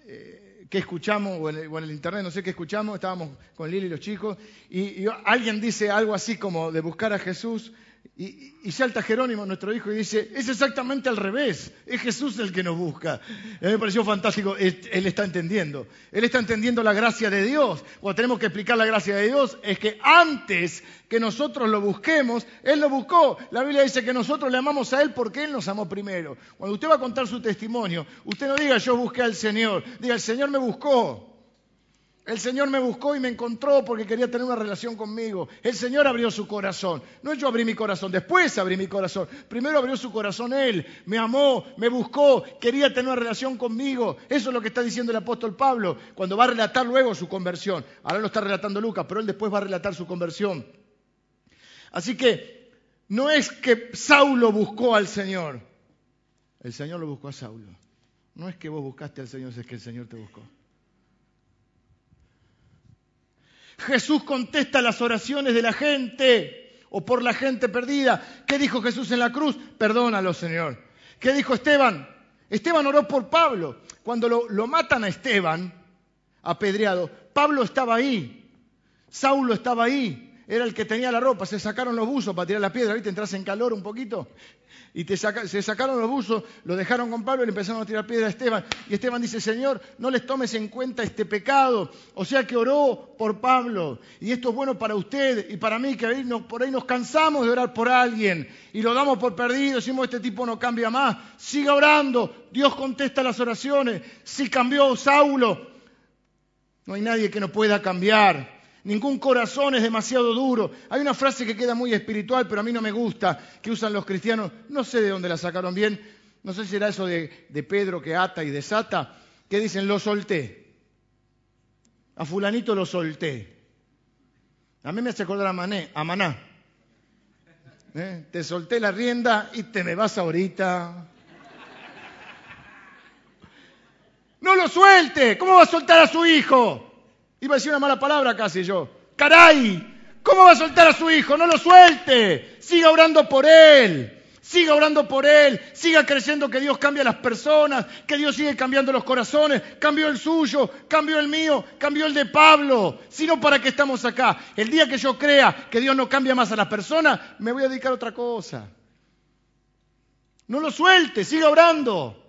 A: eh, qué escuchamos, o en, el, internet, no sé qué escuchamos, estábamos con Lili y los chicos, y, alguien dice algo así como de buscar a Jesús, y, salta Jerónimo, nuestro hijo, y dice, es exactamente al revés, es Jesús el que nos busca. a mí me pareció fantástico, él, está entendiendo, él está entendiendo la gracia de Dios. Cuando tenemos que explicar la gracia de Dios, es que antes que nosotros lo busquemos, Él lo buscó. La Biblia dice que nosotros le amamos a Él porque Él nos amó primero. Cuando usted va a contar su testimonio, usted no diga yo busqué al Señor, diga el Señor me buscó. El Señor me buscó y me encontró porque quería tener una relación conmigo. El Señor abrió su corazón. No yo abrí mi corazón, después abrí mi corazón. Primero abrió su corazón Él. Me amó, me buscó, quería tener una relación conmigo. Eso es lo que está diciendo el apóstol Pablo cuando va a relatar luego su conversión. Ahora lo está relatando Lucas, pero él después va a relatar su conversión. Así que no es que Saulo buscó al Señor. El Señor lo buscó a Saulo. No es que vos buscaste al Señor, es que el Señor te buscó. Jesús contesta las oraciones de la gente o por la gente perdida. ¿Qué dijo Jesús en la cruz? Perdónalo, Señor. ¿Qué dijo Esteban? Esteban oró por Pablo. Cuando lo, matan a Esteban, apedreado, Pablo estaba ahí. Saulo estaba ahí. Era el que tenía la ropa. Se sacaron los buzos para tirar la piedra. ¿Viste? Entras en calor un poquito y se sacaron los buzos, lo dejaron con Pablo y le empezaron a tirar piedra a Esteban. Y Esteban dice, Señor, no les tomes en cuenta este pecado. O sea que oró por Pablo. Y esto es bueno para usted y para mí, que por ahí nos cansamos de orar por alguien y lo damos por perdido, decimos, este tipo no cambia más. Siga orando, Dios contesta las oraciones. Si cambió Saulo, no hay nadie que no pueda cambiar. Ningún corazón es demasiado duro. Hay una frase que queda muy espiritual, pero a mí no me gusta, que usan los cristianos. No sé de dónde la sacaron bien. No sé si era eso de, Pedro que ata y desata, que dicen, lo solté. A fulanito lo solté. A mí me hace acordar a, Mané, a Maná. ¿Eh? Te solté la rienda y te me vas ahorita. No lo suelte. ¿Cómo va a soltar a su hijo? Iba a decir una mala palabra casi yo. ¡Caray! ¿Cómo va a soltar a su hijo? No lo suelte. Siga orando por él. Siga orando por él. Siga creyendo que Dios cambia a las personas. Que Dios sigue cambiando los corazones. Cambió el suyo. Cambió el mío. Cambió el de Pablo. Sino para qué estamos acá. El día que yo crea que Dios no cambia más a las personas, me voy a dedicar a otra cosa. No lo suelte. Siga orando.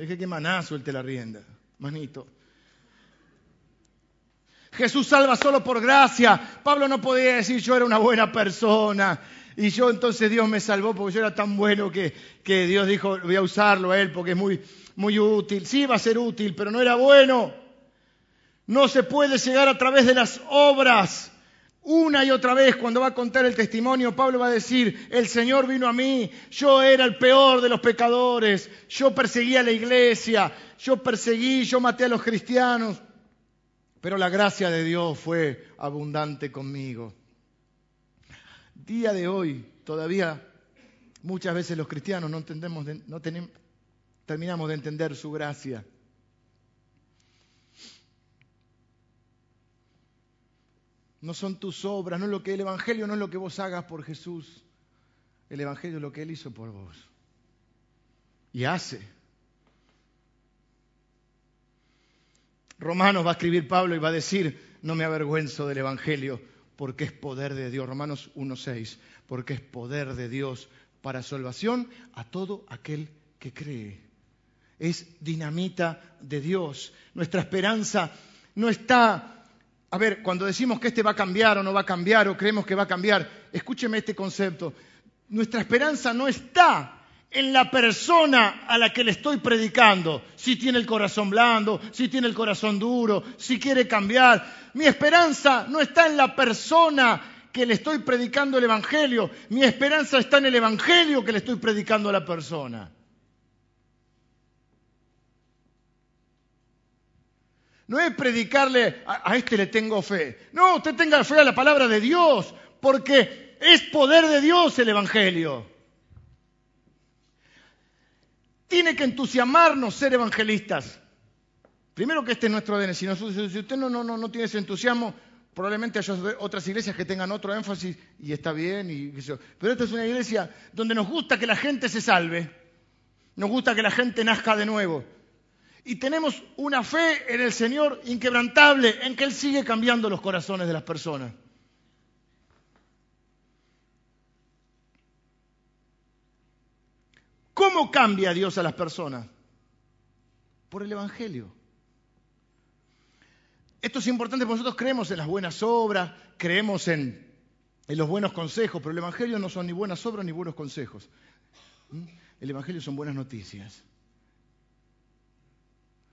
A: Deje que Maná suelte la rienda, manito. Jesús salva solo por gracia. Pablo no podía decir yo era una buena persona y yo entonces Dios me salvó porque yo era tan bueno que, que Dios dijo voy a usarlo a él porque es muy, muy útil. Sí va a ser útil, pero no era bueno. No se puede llegar a través de las obras. Una y otra vez, cuando va a contar el testimonio, Pablo va a decir, el Señor vino a mí, yo era el peor de los pecadores, yo perseguí a la iglesia, yo perseguí, yo maté a los cristianos. Pero la gracia de Dios fue abundante conmigo. Día de hoy, todavía muchas veces los cristianos no, entendemos, no terminamos de entender su gracia. No son tus obras, no es lo que el Evangelio no es lo que vos hagas por Jesús. El Evangelio es lo que Él hizo por vos. Y hace. Romanos va a escribir Pablo y va a decir, no me avergüenzo del Evangelio porque es poder de Dios. Romanos 1.6, porque es poder de Dios para salvación a todo aquel que cree. Es dinamita de Dios. Nuestra esperanza no está a ver, cuando decimos que este va a cambiar o no va a cambiar o creemos que va a cambiar, escúcheme este concepto. Nuestra esperanza no está en la persona a la que le estoy predicando, si tiene el corazón blando, si tiene el corazón duro, si quiere cambiar. Mi esperanza no está en la persona que le estoy predicando el Evangelio, mi esperanza está en el Evangelio que le estoy predicando a la persona. No es predicarle a, este le tengo fe. No, usted tenga fe a la palabra de Dios, porque es poder de Dios el Evangelio. Tiene que entusiasmarnos ser evangelistas. Primero que este es nuestro ADN. Si, usted no, no, no, tiene ese entusiasmo, probablemente haya otras iglesias que tengan otro énfasis y está bien. Y, pero esta es una iglesia donde nos gusta que la gente se salve. Nos gusta que la gente nazca de nuevo y tenemos una fe en el Señor inquebrantable, en que Él sigue cambiando los corazones de las personas. ¿Cómo cambia Dios a las personas? Por el Evangelio. Esto es importante porque nosotros creemos en las buenas obras, creemos en, en los buenos consejos, pero el Evangelio no son ni buenas obras ni buenos consejos. ¿Mm? El Evangelio son buenas noticias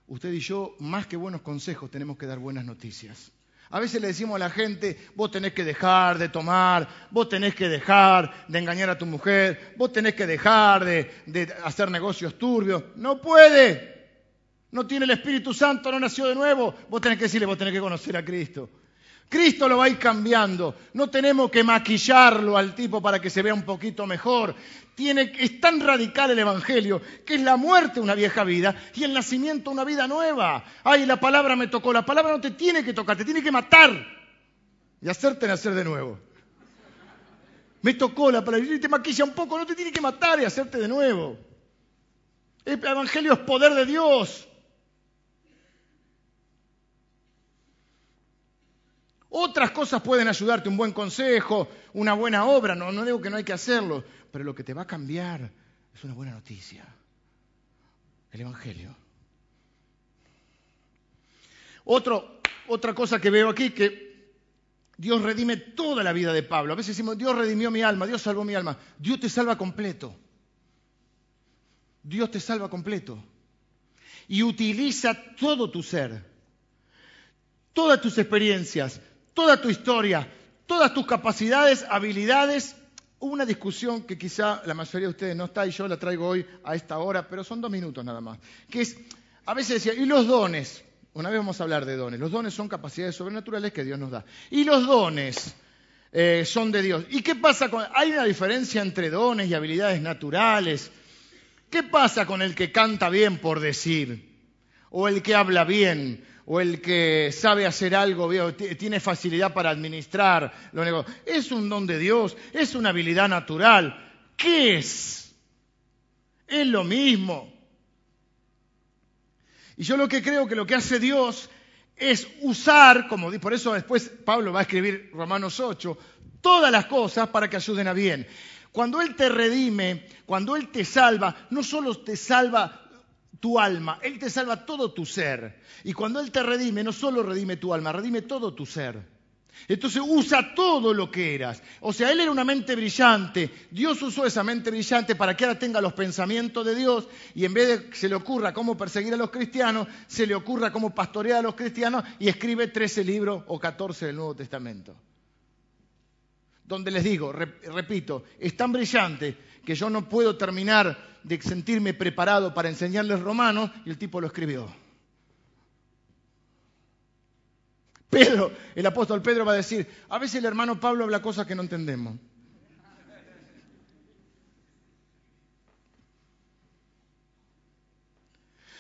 A: usted y yo, más que buenos consejos, tenemos que dar buenas noticias. A veces le decimos a la gente, vos tenés que dejar de tomar, vos tenés que dejar de engañar a tu mujer, vos tenés que dejar de, hacer negocios turbios. No puede. No tiene el Espíritu Santo, no nació de nuevo. Vos tenés que decirle, vos tenés que conocer a Cristo. Cristo lo va a ir cambiando. No tenemos que maquillarlo al tipo para que se vea un poquito mejor. Es tan radical el Evangelio que es la muerte una vieja vida y el nacimiento una vida nueva. Ay, la palabra me tocó. La palabra no te tiene que tocar, te tiene que matar y hacerte nacer de nuevo. Me tocó la palabra y te maquilla un poco, no te tiene que matar y hacerte de nuevo. El Evangelio es poder de Dios. Otras cosas pueden ayudarte, un buen consejo, una buena obra, no, digo que no hay que hacerlo, pero lo que te va a cambiar es una buena noticia, el Evangelio. otra cosa que veo aquí, que Dios redime toda la vida de Pablo. A veces decimos, Dios redimió mi alma, Dios salvó mi alma. Dios te salva completo. Dios te salva completo. Y utiliza todo tu ser, todas tus experiencias, toda tu historia, todas tus capacidades, habilidades. Una discusión que quizá la mayoría de ustedes no está y yo la traigo hoy a esta hora, pero son dos minutos nada más. Que es, a veces decía, ¿y los dones? Una vez vamos a hablar de dones. Los dones son capacidades sobrenaturales que Dios nos da. Y los dones eh, son de Dios. ¿Y qué pasa con.? Hay una diferencia entre dones y habilidades naturales. ¿Qué pasa con el que canta bien por decir? O el que habla bien, o el que sabe hacer algo, tiene facilidad para administrar los negocios. Es un don de Dios, es una habilidad natural. ¿Qué es? Es lo mismo. Y yo lo que creo que lo que hace Dios es usar, como por eso después Pablo va a escribir Romanos 8, todas las cosas para que ayuden a bien. Cuando Él te redime, cuando Él te salva, no solo te salva tu alma, Él te salva todo tu ser. Y cuando Él te redime, no solo redime tu alma, redime todo tu ser. Entonces usa todo lo que eras. O sea, Él era una mente brillante. Dios usó esa mente brillante para que ahora tenga los pensamientos de Dios y en vez de que se le ocurra cómo perseguir a los cristianos, se le ocurra cómo pastorear a los cristianos y escribe 13 libros o 14 del Nuevo Testamento. Donde les digo, repito, es tan brillante que yo no puedo terminar de sentirme preparado para enseñarles romanos y el tipo lo escribió. Pedro, el apóstol Pedro va a decir, a veces el hermano Pablo habla cosas que no entendemos.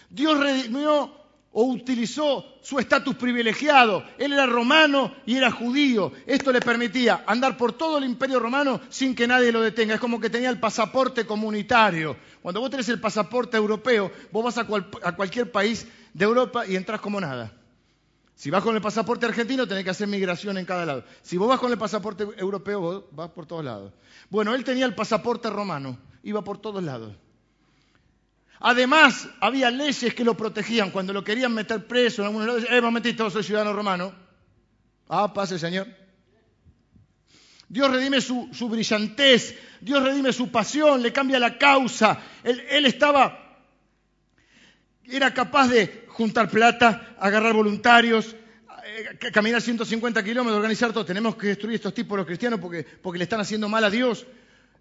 A: Dios redimió o utilizó su estatus privilegiado. Él era romano y era judío. Esto le permitía andar por todo el imperio romano sin que nadie lo detenga. Es como que tenía el pasaporte comunitario. Cuando vos tenés el pasaporte europeo, vos vas a, cualquier país de Europa y entras como nada. Si vas con el pasaporte argentino, tenés que hacer migración en cada lado. Si vos vas con el pasaporte europeo, vos vas por todos lados. Bueno, él tenía el pasaporte romano, iba por todos lados. Además, había leyes que lo protegían. Cuando lo querían meter preso, en algunos lados, eh, momentito, soy ciudadano romano. Ah, pase, señor. Dios redime su, brillantez, Dios redime su pasión, le cambia la causa. Él, él estaba, era capaz de juntar plata, agarrar voluntarios, eh, caminar 150 kilómetros, organizar todo. Tenemos que destruir estos tipos los cristianos porque, porque le están haciendo mal a Dios.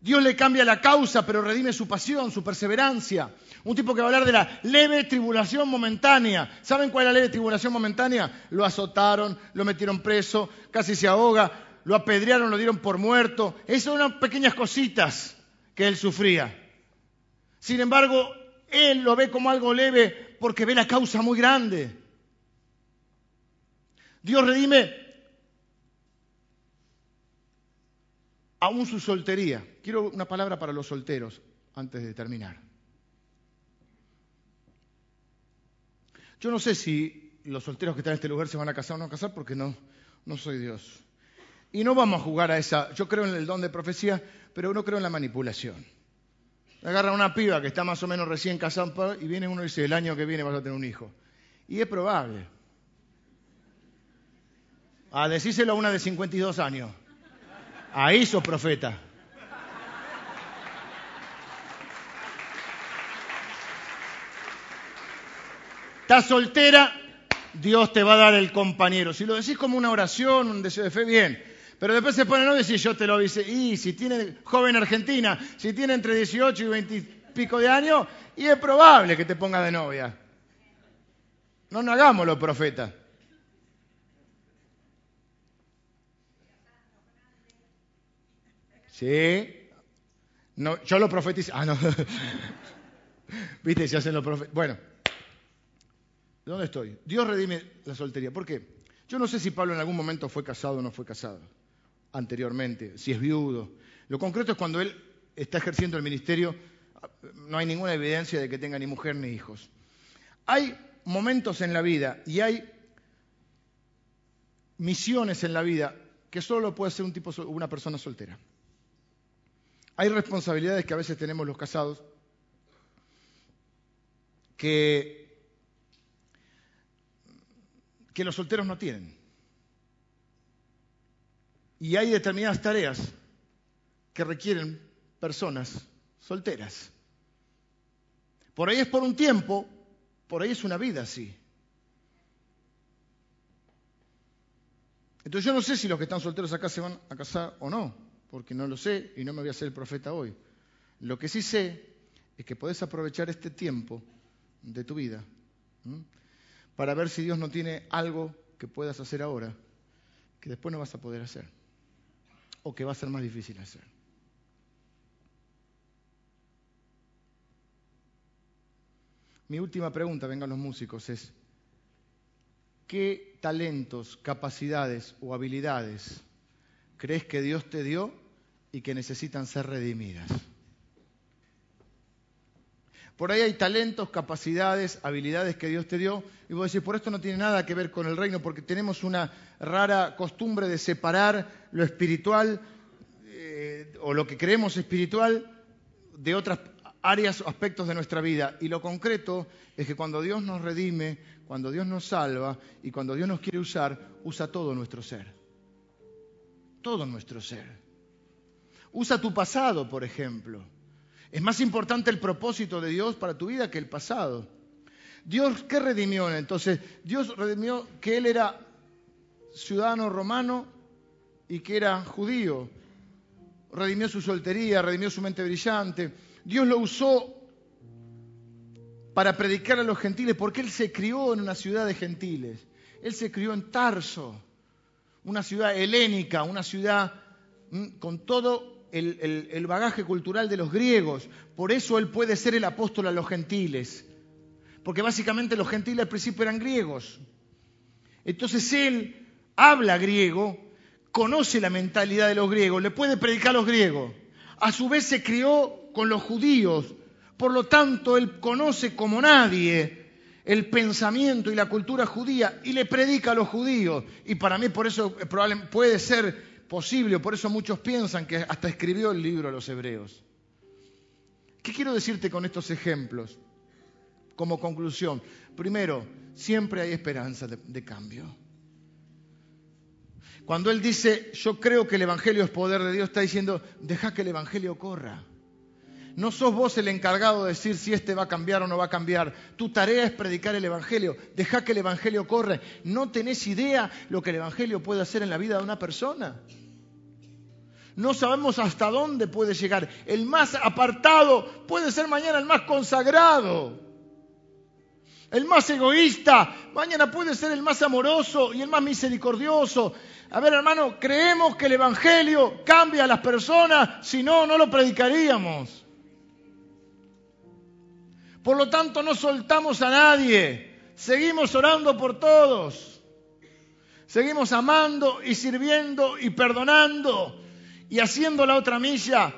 A: Dios le cambia la causa, pero redime su pasión, su perseverancia. Un tipo que va a hablar de la leve tribulación momentánea. ¿Saben cuál es la leve tribulación momentánea? Lo azotaron, lo metieron preso, casi se ahoga, lo apedrearon, lo dieron por muerto. Esas son unas pequeñas cositas que él sufría. Sin embargo, él lo ve como algo leve porque ve la causa muy grande. Dios redime aún su soltería. Quiero una palabra para los solteros antes de terminar. Yo no sé si los solteros que están en este lugar se van a casar o no a casar porque no, no soy Dios. Y no vamos a jugar a esa, yo creo en el don de profecía, pero no creo en la manipulación. Agarra una piba que está más o menos recién casada y viene uno y dice, el año que viene vas a tener un hijo. Y es probable. A decírselo a una de 52 años. Ahí sos profeta. Estás soltera, Dios te va a dar el compañero. Si lo decís como una oración, un deseo de fe, bien. Pero después se pone no decir yo te lo dice. Y si tiene joven argentina, si tiene entre 18 y 20 y pico de años, y es probable que te ponga de novia. No nos hagamos profeta. Sí. No, yo lo profetizo. Ah, no. <laughs> Viste, se hacen los profetas. Bueno, ¿dónde estoy? Dios redime la soltería. ¿Por qué? Yo no sé si Pablo en algún momento fue casado o no fue casado anteriormente, si es viudo. Lo concreto es cuando él está ejerciendo el ministerio, no hay ninguna evidencia de que tenga ni mujer ni hijos. Hay momentos en la vida y hay misiones en la vida que solo puede hacer un tipo, una persona soltera. Hay responsabilidades que a veces tenemos los casados que, que los solteros no tienen. Y hay determinadas tareas que requieren personas solteras. Por ahí es por un tiempo, por ahí es una vida así. Entonces yo no sé si los que están solteros acá se van a casar o no porque no lo sé y no me voy a hacer el profeta hoy. Lo que sí sé es que podés aprovechar este tiempo de tu vida para ver si Dios no tiene algo que puedas hacer ahora que después no vas a poder hacer o que va a ser más difícil hacer. Mi última pregunta, vengan los músicos, es, ¿qué talentos, capacidades o habilidades crees que Dios te dio y que necesitan ser redimidas. Por ahí hay talentos, capacidades, habilidades que Dios te dio. Y vos decís, por esto no tiene nada que ver con el reino, porque tenemos una rara costumbre de separar lo espiritual eh, o lo que creemos espiritual de otras áreas o aspectos de nuestra vida. Y lo concreto es que cuando Dios nos redime, cuando Dios nos salva y cuando Dios nos quiere usar, usa todo nuestro ser todo nuestro ser. Usa tu pasado, por ejemplo. Es más importante el propósito de Dios para tu vida que el pasado. Dios, ¿qué redimió entonces? Dios redimió que él era ciudadano romano y que era judío. Redimió su soltería, redimió su mente brillante. Dios lo usó para predicar a los gentiles porque él se crió en una ciudad de gentiles. Él se crió en Tarso, una ciudad helénica, una ciudad con todo el, bagaje cultural de los griegos. Por eso Él puede ser el apóstol a los gentiles. Porque básicamente los gentiles al principio eran griegos. Entonces Él habla griego, conoce la mentalidad de los griegos, le puede predicar a los griegos. A su vez se crió con los judíos, por lo tanto él conoce como nadie el pensamiento y la cultura judía y le predica a los judíos. Y para mí por eso probablemente puede ser posible, por eso muchos piensan que hasta escribió el libro a los hebreos. ¿Qué quiero decirte con estos ejemplos? Como conclusión, primero, siempre hay esperanza de, de cambio. Cuando Él dice, yo creo que el Evangelio es poder de Dios, está diciendo, deja que el Evangelio corra. No sos vos el encargado de decir si este va a cambiar o no va a cambiar. Tu tarea es predicar el Evangelio. Deja que el Evangelio corra. No tenés idea lo que el Evangelio puede hacer en la vida de una persona. No sabemos hasta dónde puede llegar. El más apartado puede ser mañana el más consagrado. El más egoísta, mañana puede ser el más amoroso y el más misericordioso. A ver, hermano, creemos que el Evangelio cambia a las personas, si no, no lo predicaríamos. Por lo tanto, no soltamos a nadie, seguimos orando por todos, seguimos amando y sirviendo y perdonando y haciendo la otra milla.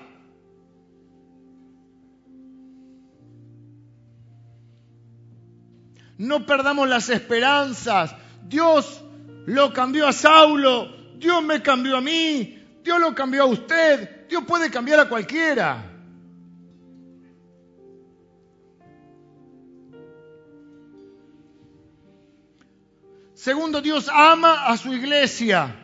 A: No perdamos las esperanzas. Dios lo cambió a Saulo, Dios me cambió a mí, Dios lo cambió a usted, Dios puede cambiar a cualquiera. Segundo, Dios ama a su iglesia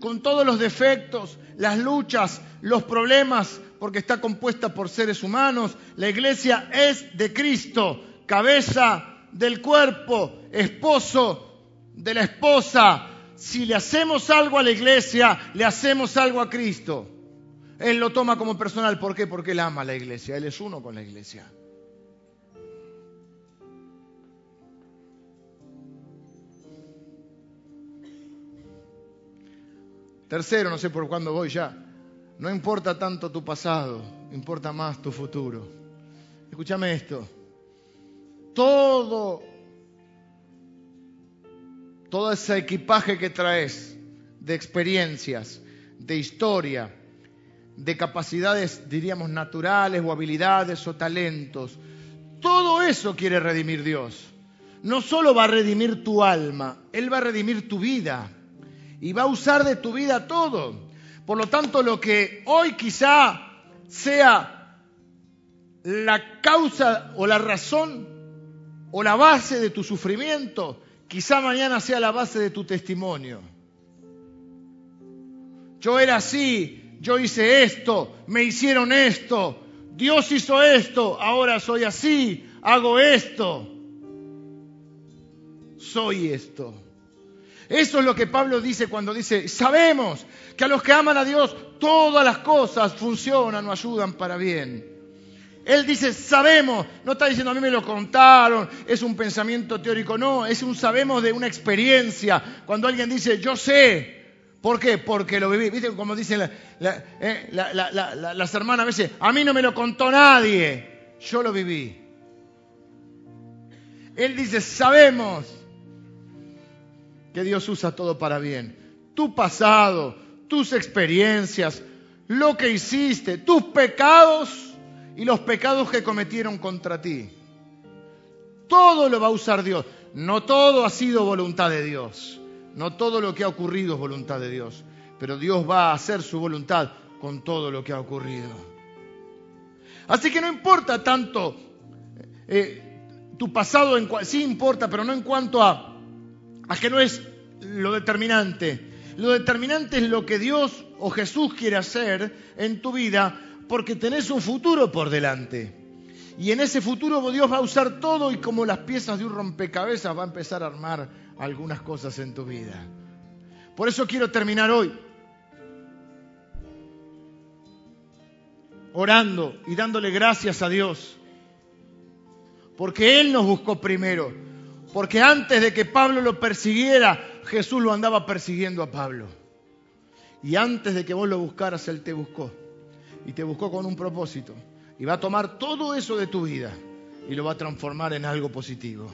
A: con todos los defectos, las luchas, los problemas, porque está compuesta por seres humanos. La iglesia es de Cristo, cabeza del cuerpo, esposo de la esposa, si le hacemos algo a la iglesia, le hacemos algo a Cristo. Él lo toma como personal. ¿Por qué? Porque él ama a la iglesia. Él es uno con la iglesia. Tercero, no sé por cuándo voy ya. No importa tanto tu pasado, importa más tu futuro. Escúchame esto. Todo todo ese equipaje que traes de experiencias, de historia, de capacidades, diríamos, naturales o habilidades o talentos, todo eso quiere redimir Dios. No solo va a redimir tu alma, Él va a redimir tu vida y va a usar de tu vida todo. Por lo tanto, lo que hoy quizá sea la causa o la razón o la base de tu sufrimiento, Quizá mañana sea la base de tu testimonio. Yo era así, yo hice esto, me hicieron esto, Dios hizo esto, ahora soy así, hago esto, soy esto. Eso es lo que Pablo dice cuando dice, sabemos que a los que aman a Dios todas las cosas funcionan o ayudan para bien. Él dice, sabemos, no está diciendo a mí me lo contaron, es un pensamiento teórico, no, es un sabemos de una experiencia. Cuando alguien dice, yo sé, ¿por qué? Porque lo viví. ¿Viste como dicen eh, las hermanas a veces? A mí no me lo contó nadie, yo lo viví. Él dice, sabemos que Dios usa todo para bien. Tu pasado, tus experiencias, lo que hiciste, tus pecados y los pecados que cometieron contra ti. Todo lo va a usar Dios. No todo ha sido voluntad de Dios. No todo lo que ha ocurrido es voluntad de Dios. Pero Dios va a hacer su voluntad con todo lo que ha ocurrido. Así que no importa tanto eh, tu pasado, sí importa, pero no en cuanto a, a que no es lo determinante. Lo determinante es lo que Dios o Jesús quiere hacer en tu vida porque tenés un futuro por delante. Y en ese futuro Dios va a usar todo y como las piezas de un rompecabezas va a empezar a armar algunas cosas en tu vida. Por eso quiero terminar hoy orando y dándole gracias a Dios. Porque Él nos buscó primero. Porque antes de que Pablo lo persiguiera, Jesús lo andaba persiguiendo a Pablo. Y antes de que vos lo buscaras, Él te buscó. Y te buscó con un propósito. Y va a tomar todo eso de tu vida y lo va a transformar en algo positivo.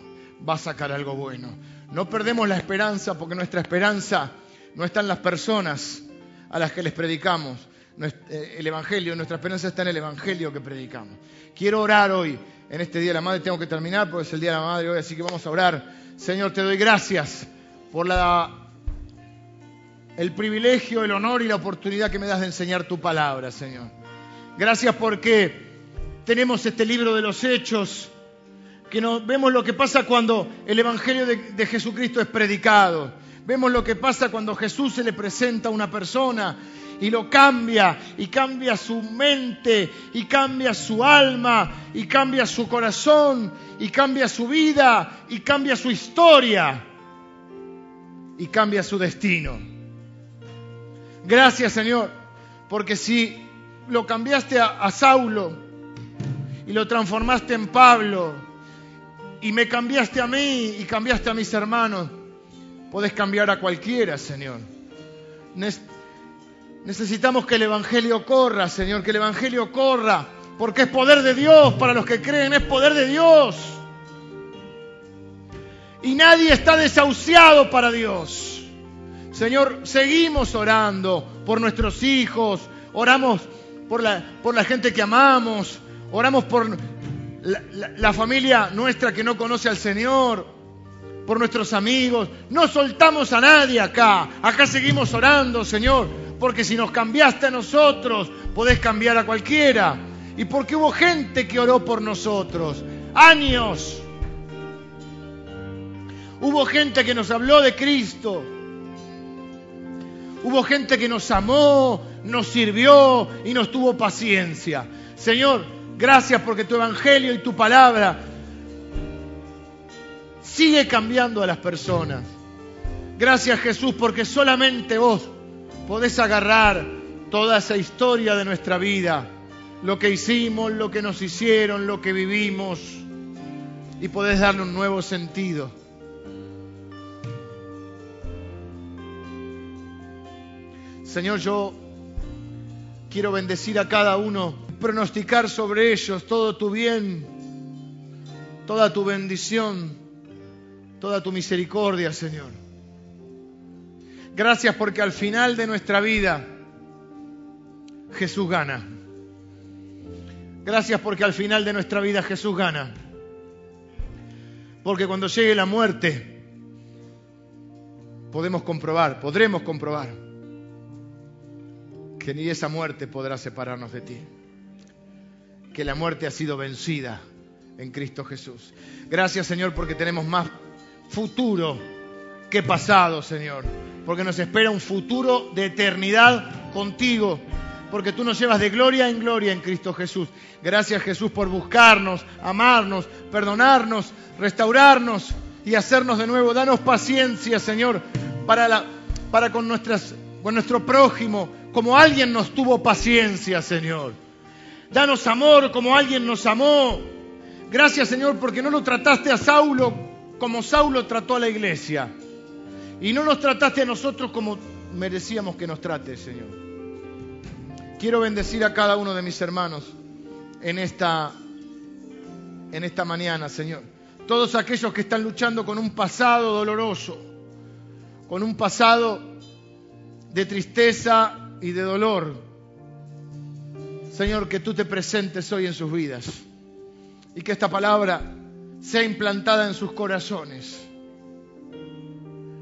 A: Va a sacar algo bueno. No perdemos la esperanza porque nuestra esperanza no está en las personas a las que les predicamos. Eh, el Evangelio, nuestra esperanza está en el Evangelio que predicamos. Quiero orar hoy, en este Día de la Madre, tengo que terminar porque es el Día de la Madre hoy, así que vamos a orar. Señor, te doy gracias por el privilegio, el honor y la oportunidad que me das de enseñar tu palabra, Señor. Gracias porque tenemos este libro de los hechos, que nos, vemos lo que pasa cuando el Evangelio de, Jesucristo es predicado. Vemos lo que pasa cuando Jesús se le presenta a una persona y lo cambia, y cambia su mente, y cambia su alma, y cambia su corazón, y cambia su vida, y cambia su historia, y cambia su destino. Gracias Señor, porque si lo cambiaste a Saulo, y lo transformaste en Pablo y me cambiaste a mí y cambiaste a mis hermanos. Podés cambiar a cualquiera, Señor. Necesitamos que el Evangelio corra, Señor, que el Evangelio corra, porque es poder de Dios para los que creen, es poder de Dios. Y nadie está desahuciado para Dios. Señor, seguimos orando por nuestros hijos, oramos por la, por la gente que amamos, Oramos por la, familia nuestra que no conoce al Señor, por nuestros amigos. No soltamos a nadie acá. Acá seguimos orando, Señor, porque si nos cambiaste a nosotros, podés cambiar a cualquiera. Y porque hubo gente que oró por nosotros. Años. Hubo gente que nos habló de Cristo. Hubo gente que nos amó, nos sirvió y nos tuvo paciencia. Señor, Gracias porque tu evangelio y tu palabra sigue cambiando a las personas. Gracias Jesús porque solamente vos podés agarrar toda esa historia de nuestra vida, lo que hicimos, lo que nos hicieron, lo que vivimos, y podés darle un nuevo sentido. Señor, yo quiero bendecir a cada uno pronosticar sobre ellos todo tu bien, toda tu bendición, toda tu misericordia, Señor. Gracias porque al final de nuestra vida Jesús gana. Gracias porque al final de nuestra vida Jesús gana. Porque cuando llegue la muerte, podemos comprobar, podremos comprobar que ni esa muerte podrá separarnos de ti que la muerte ha sido vencida en Cristo Jesús. Gracias Señor porque tenemos más futuro que pasado, Señor. Porque nos espera un futuro de eternidad contigo. Porque tú nos llevas de gloria en gloria en Cristo Jesús. Gracias Jesús por buscarnos, amarnos, perdonarnos, restaurarnos y hacernos de nuevo. Danos paciencia, Señor, para, con, con nuestro prójimo, como alguien nos tuvo paciencia, Señor. Danos amor como alguien nos amó. Gracias Señor porque no lo trataste a Saulo como Saulo trató a la iglesia. Y no nos trataste a nosotros como merecíamos que nos trate, Señor. Quiero bendecir a cada uno de mis hermanos en esta, en esta mañana, Señor. Todos aquellos que están luchando con un pasado doloroso, con un pasado de tristeza y de dolor, Señor, que tú te presentes hoy en sus vidas y que esta palabra sea implantada en sus corazones.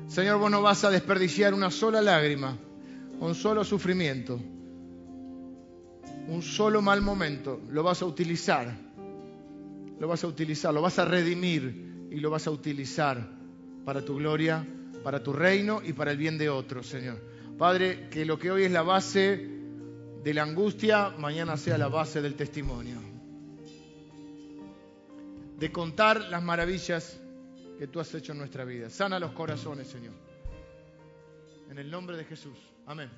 A: Señor, vos no vas a desperdiciar una sola lágrima, un solo sufrimiento, un solo mal momento. Lo vas a utilizar, lo vas a utilizar, lo vas a redimir y lo vas a utilizar para tu gloria, para tu reino y para el bien de otros, Señor. Padre, que lo que hoy es la base de la angustia, mañana sea la base del testimonio. De contar las maravillas que tú has hecho en nuestra vida. Sana los corazones, Señor. En el nombre de Jesús. Amén.